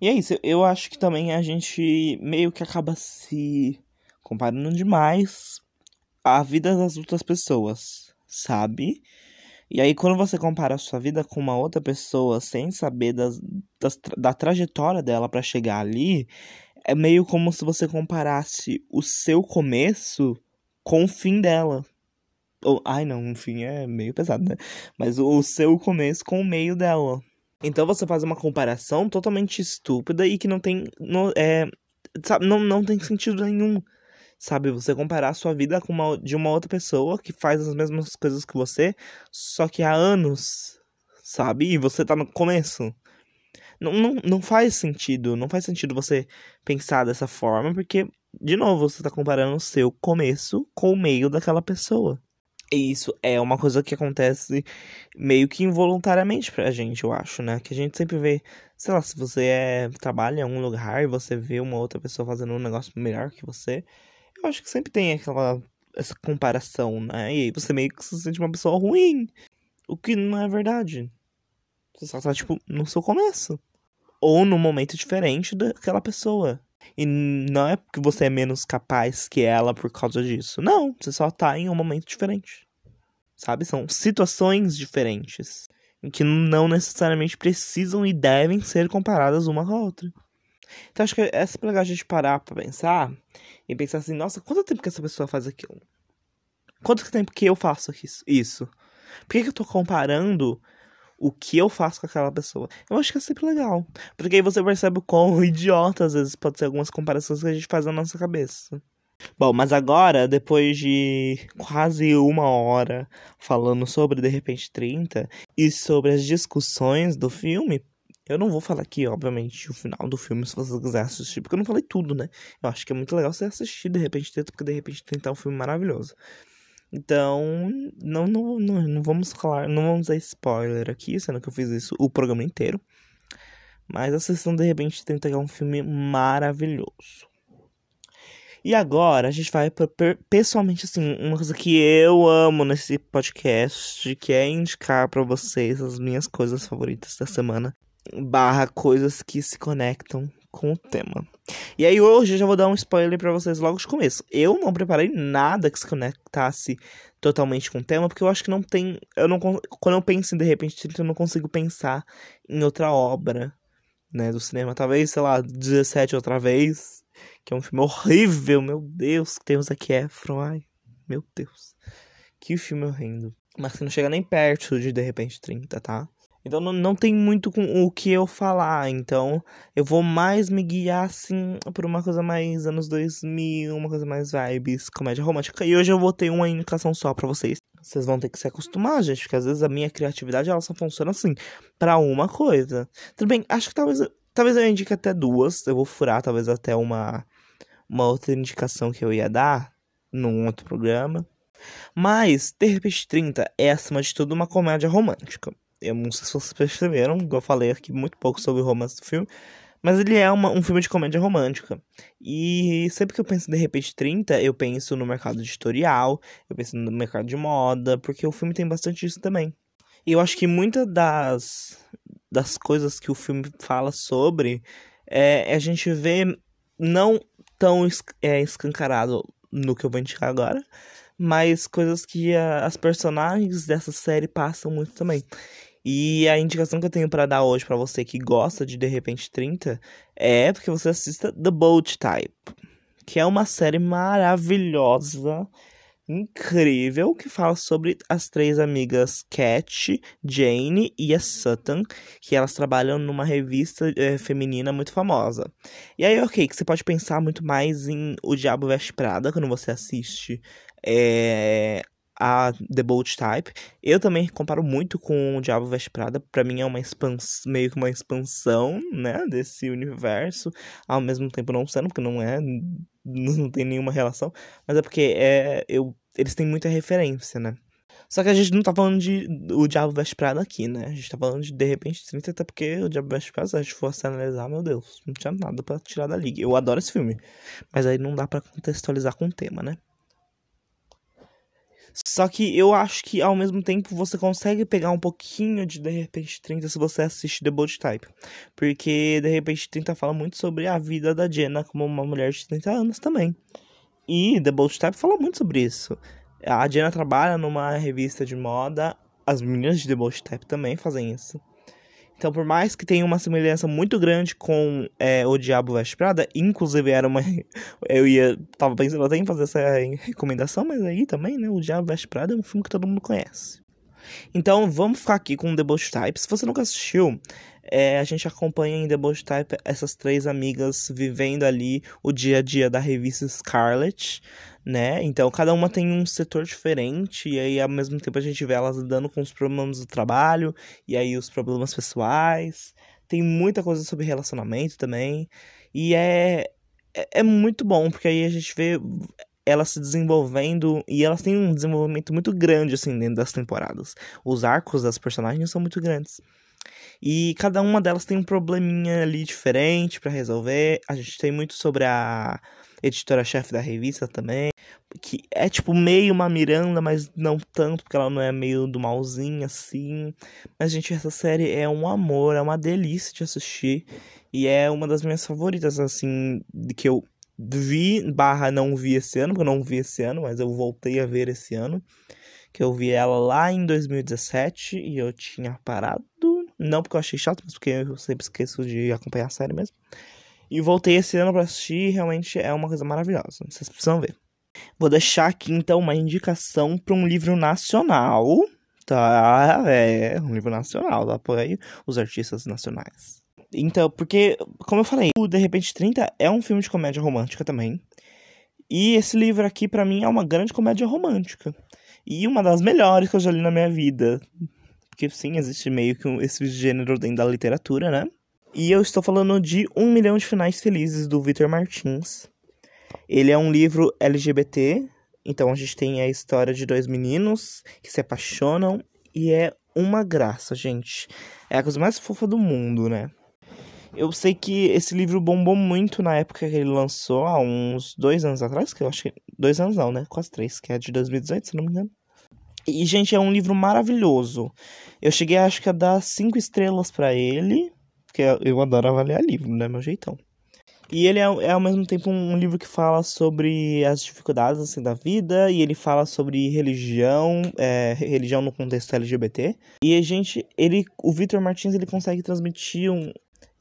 E é isso, eu acho que também a gente meio que acaba se comparando demais a vida das outras pessoas, sabe? E aí, quando você compara a sua vida com uma outra pessoa sem saber das, das da trajetória dela para chegar ali, é meio como se você comparasse o seu começo com o fim dela. Ou, ai não, enfim, é meio pesado, né? Mas o, o seu começo com o meio dela. Então você faz uma comparação totalmente estúpida e que não tem. Não, é, sabe, não, não tem sentido nenhum. Sabe, você comparar a sua vida com uma, de uma outra pessoa que faz as mesmas coisas que você, só que há anos, sabe? E você tá no começo. Não, não, não faz sentido, não faz sentido você pensar dessa forma, porque, de novo, você está comparando o seu começo com o meio daquela pessoa. E isso é uma coisa que acontece meio que involuntariamente pra gente, eu acho, né? Que a gente sempre vê, sei lá, se você é, trabalha em um lugar e você vê uma outra pessoa fazendo um negócio melhor que você, eu acho que sempre tem aquela essa comparação, né? E aí você meio que se sente uma pessoa ruim. O que não é verdade. Você só tá, tipo, no seu começo. Ou num momento diferente daquela pessoa. E não é porque você é menos capaz que ela por causa disso. Não, você só tá em um momento diferente. Sabe? São situações diferentes. Que não necessariamente precisam e devem ser comparadas uma com a outra. Então acho que é super legal a gente parar pra pensar e pensar assim, nossa, quanto tempo que essa pessoa faz aquilo? Quanto tempo que eu faço isso? Por que, que eu tô comparando o que eu faço com aquela pessoa. Eu acho que é sempre legal. Porque aí você percebe o quão idiota às vezes pode ser algumas comparações que a gente faz na nossa cabeça. Bom, mas agora, depois de quase uma hora falando sobre De Repente 30 e sobre as discussões do filme, eu não vou falar aqui, obviamente, o final do filme, se você quiser assistir, porque eu não falei tudo, né? Eu acho que é muito legal você assistir De Repente 30, porque De Repente 30 é um filme maravilhoso. Então, não, não, não, não vamos falar, não vamos dar spoiler aqui, sendo que eu fiz isso o programa inteiro. Mas assistam de repente tenta é um filme maravilhoso. E agora a gente vai para pessoalmente assim, uma coisa que eu amo nesse podcast, que é indicar para vocês as minhas coisas favoritas da semana, barra coisas que se conectam com o tema. E aí hoje eu já vou dar um spoiler para vocês logo de começo. Eu não preparei nada que se conectasse totalmente com o tema, porque eu acho que não tem, eu não quando eu penso em de repente, eu não consigo pensar em outra obra, né, do cinema, talvez, sei lá, 17 outra vez que é um filme horrível, meu Deus, que tem o Zac Efron, ai, meu Deus. Que filme horrendo. Mas que não chega nem perto de De Repente 30, tá? Então não, não tem muito com o que eu falar, então eu vou mais me guiar, assim, por uma coisa mais anos 2000, uma coisa mais vibes, comédia romântica. E hoje eu vou ter uma indicação só pra vocês. Vocês vão ter que se acostumar, gente, porque às vezes a minha criatividade, ela só funciona assim, para uma coisa. Tudo bem, acho que talvez, talvez eu indique até duas, eu vou furar talvez até uma uma outra indicação que eu ia dar num outro programa. Mas, De repente 30 é, acima de tudo, uma comédia romântica. Eu não sei se vocês perceberam, eu falei aqui muito pouco sobre o romance do filme, mas ele é uma, um filme de comédia romântica. E sempre que eu penso De repente 30, eu penso no mercado editorial, eu penso no mercado de moda, porque o filme tem bastante isso também. E eu acho que muitas das, das coisas que o filme fala sobre é a gente vê não tão é, escancarado no que eu vou indicar agora, mas coisas que a, as personagens dessa série passam muito também. E a indicação que eu tenho para dar hoje para você que gosta de De Repente 30 é porque você assista The Bold Type, que é uma série maravilhosa incrível que fala sobre as três amigas Cat, Jane e a Sutton, que elas trabalham numa revista é, feminina muito famosa. E aí, ok, que você pode pensar muito mais em O Diabo Veste Prada quando você assiste é, a The Bold Type. Eu também comparo muito com O Diabo Veste Prada. Pra mim é uma expansão, meio que uma expansão, né, desse universo. Ao mesmo tempo não sendo, porque não é não tem nenhuma relação, mas é porque é, eu, eles têm muita referência, né? Só que a gente não tá falando de o Diabo Veste Prada aqui, né? A gente tá falando de De Repente 30, até porque o Diabo Veste Prada, se a gente fosse analisar, meu Deus, não tinha nada para tirar da liga. Eu adoro esse filme, mas aí não dá para contextualizar com o tema, né? Só que eu acho que ao mesmo tempo você consegue pegar um pouquinho de De repente 30 se você assiste The Bold Type. Porque De repente 30 fala muito sobre a vida da Jenna como uma mulher de 30 anos também. E The Bold Type fala muito sobre isso. A Jenna trabalha numa revista de moda, as meninas de The Bold Type também fazem isso. Então, por mais que tenha uma semelhança muito grande com é, O Diabo Veste Prada, inclusive era uma. Eu ia. Tava pensando até em fazer essa recomendação, mas aí também, né? O Diabo Veste Prada é um filme que todo mundo conhece. Então, vamos ficar aqui com The Bold Type. Se você nunca assistiu, é, a gente acompanha em The Bold Type essas três amigas vivendo ali o dia a dia da revista Scarlet né? Então cada uma tem um setor diferente e aí ao mesmo tempo a gente vê elas lidando com os problemas do trabalho e aí os problemas pessoais. Tem muita coisa sobre relacionamento também. E é, é, é muito bom, porque aí a gente vê elas se desenvolvendo e elas têm um desenvolvimento muito grande assim dentro das temporadas. Os arcos das personagens são muito grandes. E cada uma delas tem um probleminha ali diferente para resolver. A gente tem muito sobre a editora-chefe da revista também. Que é tipo meio uma Miranda, mas não tanto, porque ela não é meio do malzinho assim. Mas, gente, essa série é um amor, é uma delícia de assistir. E é uma das minhas favoritas, assim, que eu vi, barra não vi esse ano, porque eu não vi esse ano, mas eu voltei a ver esse ano. Que eu vi ela lá em 2017 e eu tinha parado. Não porque eu achei chato, mas porque eu sempre esqueço de acompanhar a série mesmo. E voltei esse ano pra assistir, realmente é uma coisa maravilhosa. Vocês precisam ver. Vou deixar aqui então uma indicação para um livro nacional, tá? É, um livro nacional, apoio os artistas nacionais. Então, porque, como eu falei, o De Repente 30 é um filme de comédia romântica também. E esse livro aqui, para mim, é uma grande comédia romântica. E uma das melhores que eu já li na minha vida. Porque, sim, existe meio que esse gênero dentro da literatura, né? E eu estou falando de Um Milhão de Finais Felizes, do Victor Martins. Ele é um livro LGBT Então a gente tem a história de dois meninos que se apaixonam e é uma graça, gente. É a coisa mais fofa do mundo, né? Eu sei que esse livro bombou muito na época que ele lançou, há uns dois anos atrás, que eu acho que. Dois anos não, né? Quase três, que é de 2018, se não me engano. E, gente, é um livro maravilhoso. Eu cheguei, acho que a dar cinco estrelas para ele, porque eu adoro avaliar livro, né? Meu jeitão. E ele é, é ao mesmo tempo um livro que fala sobre as dificuldades assim, da vida, e ele fala sobre religião, é, religião no contexto LGBT. E a gente, ele, o Victor Martins, ele consegue transmitir um,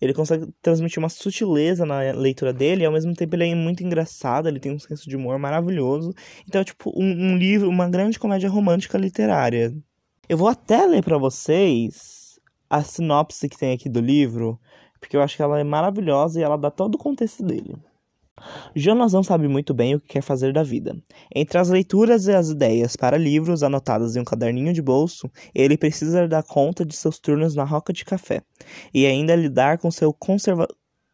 ele consegue transmitir uma sutileza na leitura dele e ao mesmo tempo ele é muito engraçado, ele tem um senso de humor maravilhoso. Então é tipo um, um livro, uma grande comédia romântica literária. Eu vou até ler para vocês a sinopse que tem aqui do livro, porque eu acho que ela é maravilhosa e ela dá todo o contexto dele. Jonas não sabe muito bem o que quer fazer da vida. Entre as leituras e as ideias para livros anotadas em um caderninho de bolso, ele precisa dar conta de seus turnos na roca de café e ainda lidar com seu conserva...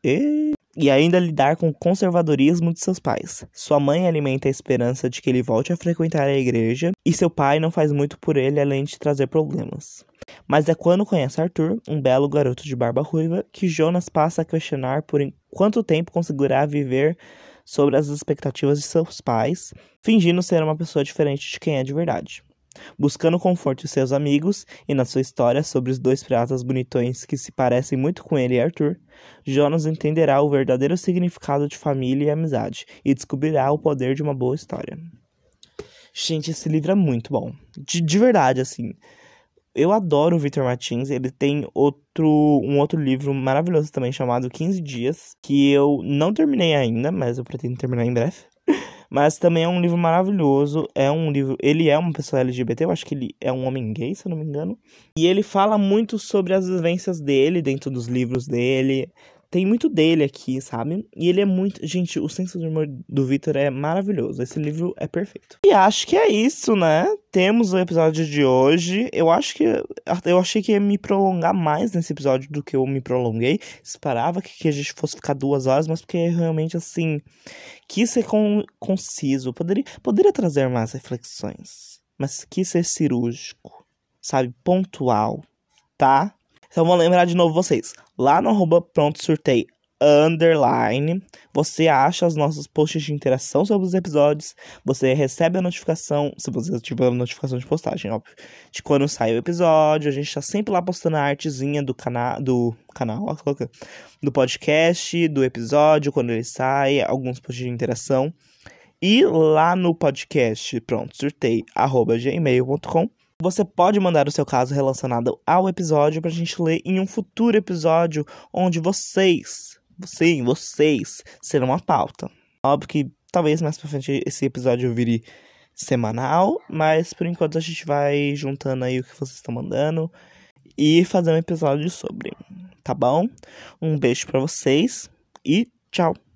E... e ainda lidar com o conservadorismo de seus pais. Sua mãe alimenta a esperança de que ele volte a frequentar a igreja e seu pai não faz muito por ele além de trazer problemas. Mas é quando conhece Arthur, um belo garoto de barba ruiva, que Jonas passa a questionar por quanto tempo conseguirá viver sobre as expectativas de seus pais, fingindo ser uma pessoa diferente de quem é de verdade. Buscando conforto em seus amigos e na sua história sobre os dois piratas bonitões que se parecem muito com ele e Arthur, Jonas entenderá o verdadeiro significado de família e amizade e descobrirá o poder de uma boa história. Gente, esse livro é muito bom. De, de verdade, assim. Eu adoro o Victor Martins. Ele tem outro, um outro livro maravilhoso também chamado 15 Dias, que eu não terminei ainda, mas eu pretendo terminar em breve. Mas também é um livro maravilhoso. É um livro. Ele é uma pessoa LGBT, eu acho que ele é um homem gay, se eu não me engano. E ele fala muito sobre as vivências dele dentro dos livros dele tem muito dele aqui, sabe? E ele é muito. Gente, o senso de humor do Victor é maravilhoso. Esse livro é perfeito. E acho que é isso, né? Temos o episódio de hoje. Eu acho que. Eu achei que ia me prolongar mais nesse episódio do que eu me prolonguei. Esperava que, que a gente fosse ficar duas horas, mas porque realmente, assim. Quis ser com, conciso. Poderia, poderia trazer mais reflexões. Mas quis ser cirúrgico. Sabe? Pontual. Tá? Então vou lembrar de novo vocês. Lá no arroba pronto surtei underline, você acha os nossos posts de interação sobre os episódios, você recebe a notificação, se você tiver a notificação de postagem, óbvio, de quando sai o episódio, a gente tá sempre lá postando a artezinha do canal, do canal, ó, do podcast, do episódio, quando ele sai, alguns posts de interação. E lá no podcast, pronto, surtei, arroba gmail.com, você pode mandar o seu caso relacionado ao episódio para a gente ler em um futuro episódio onde vocês, sim, vocês, serão a pauta. Óbvio que talvez mais pra frente esse episódio vire semanal, mas por enquanto a gente vai juntando aí o que vocês estão mandando e fazer um episódio sobre, tá bom? Um beijo para vocês e tchau.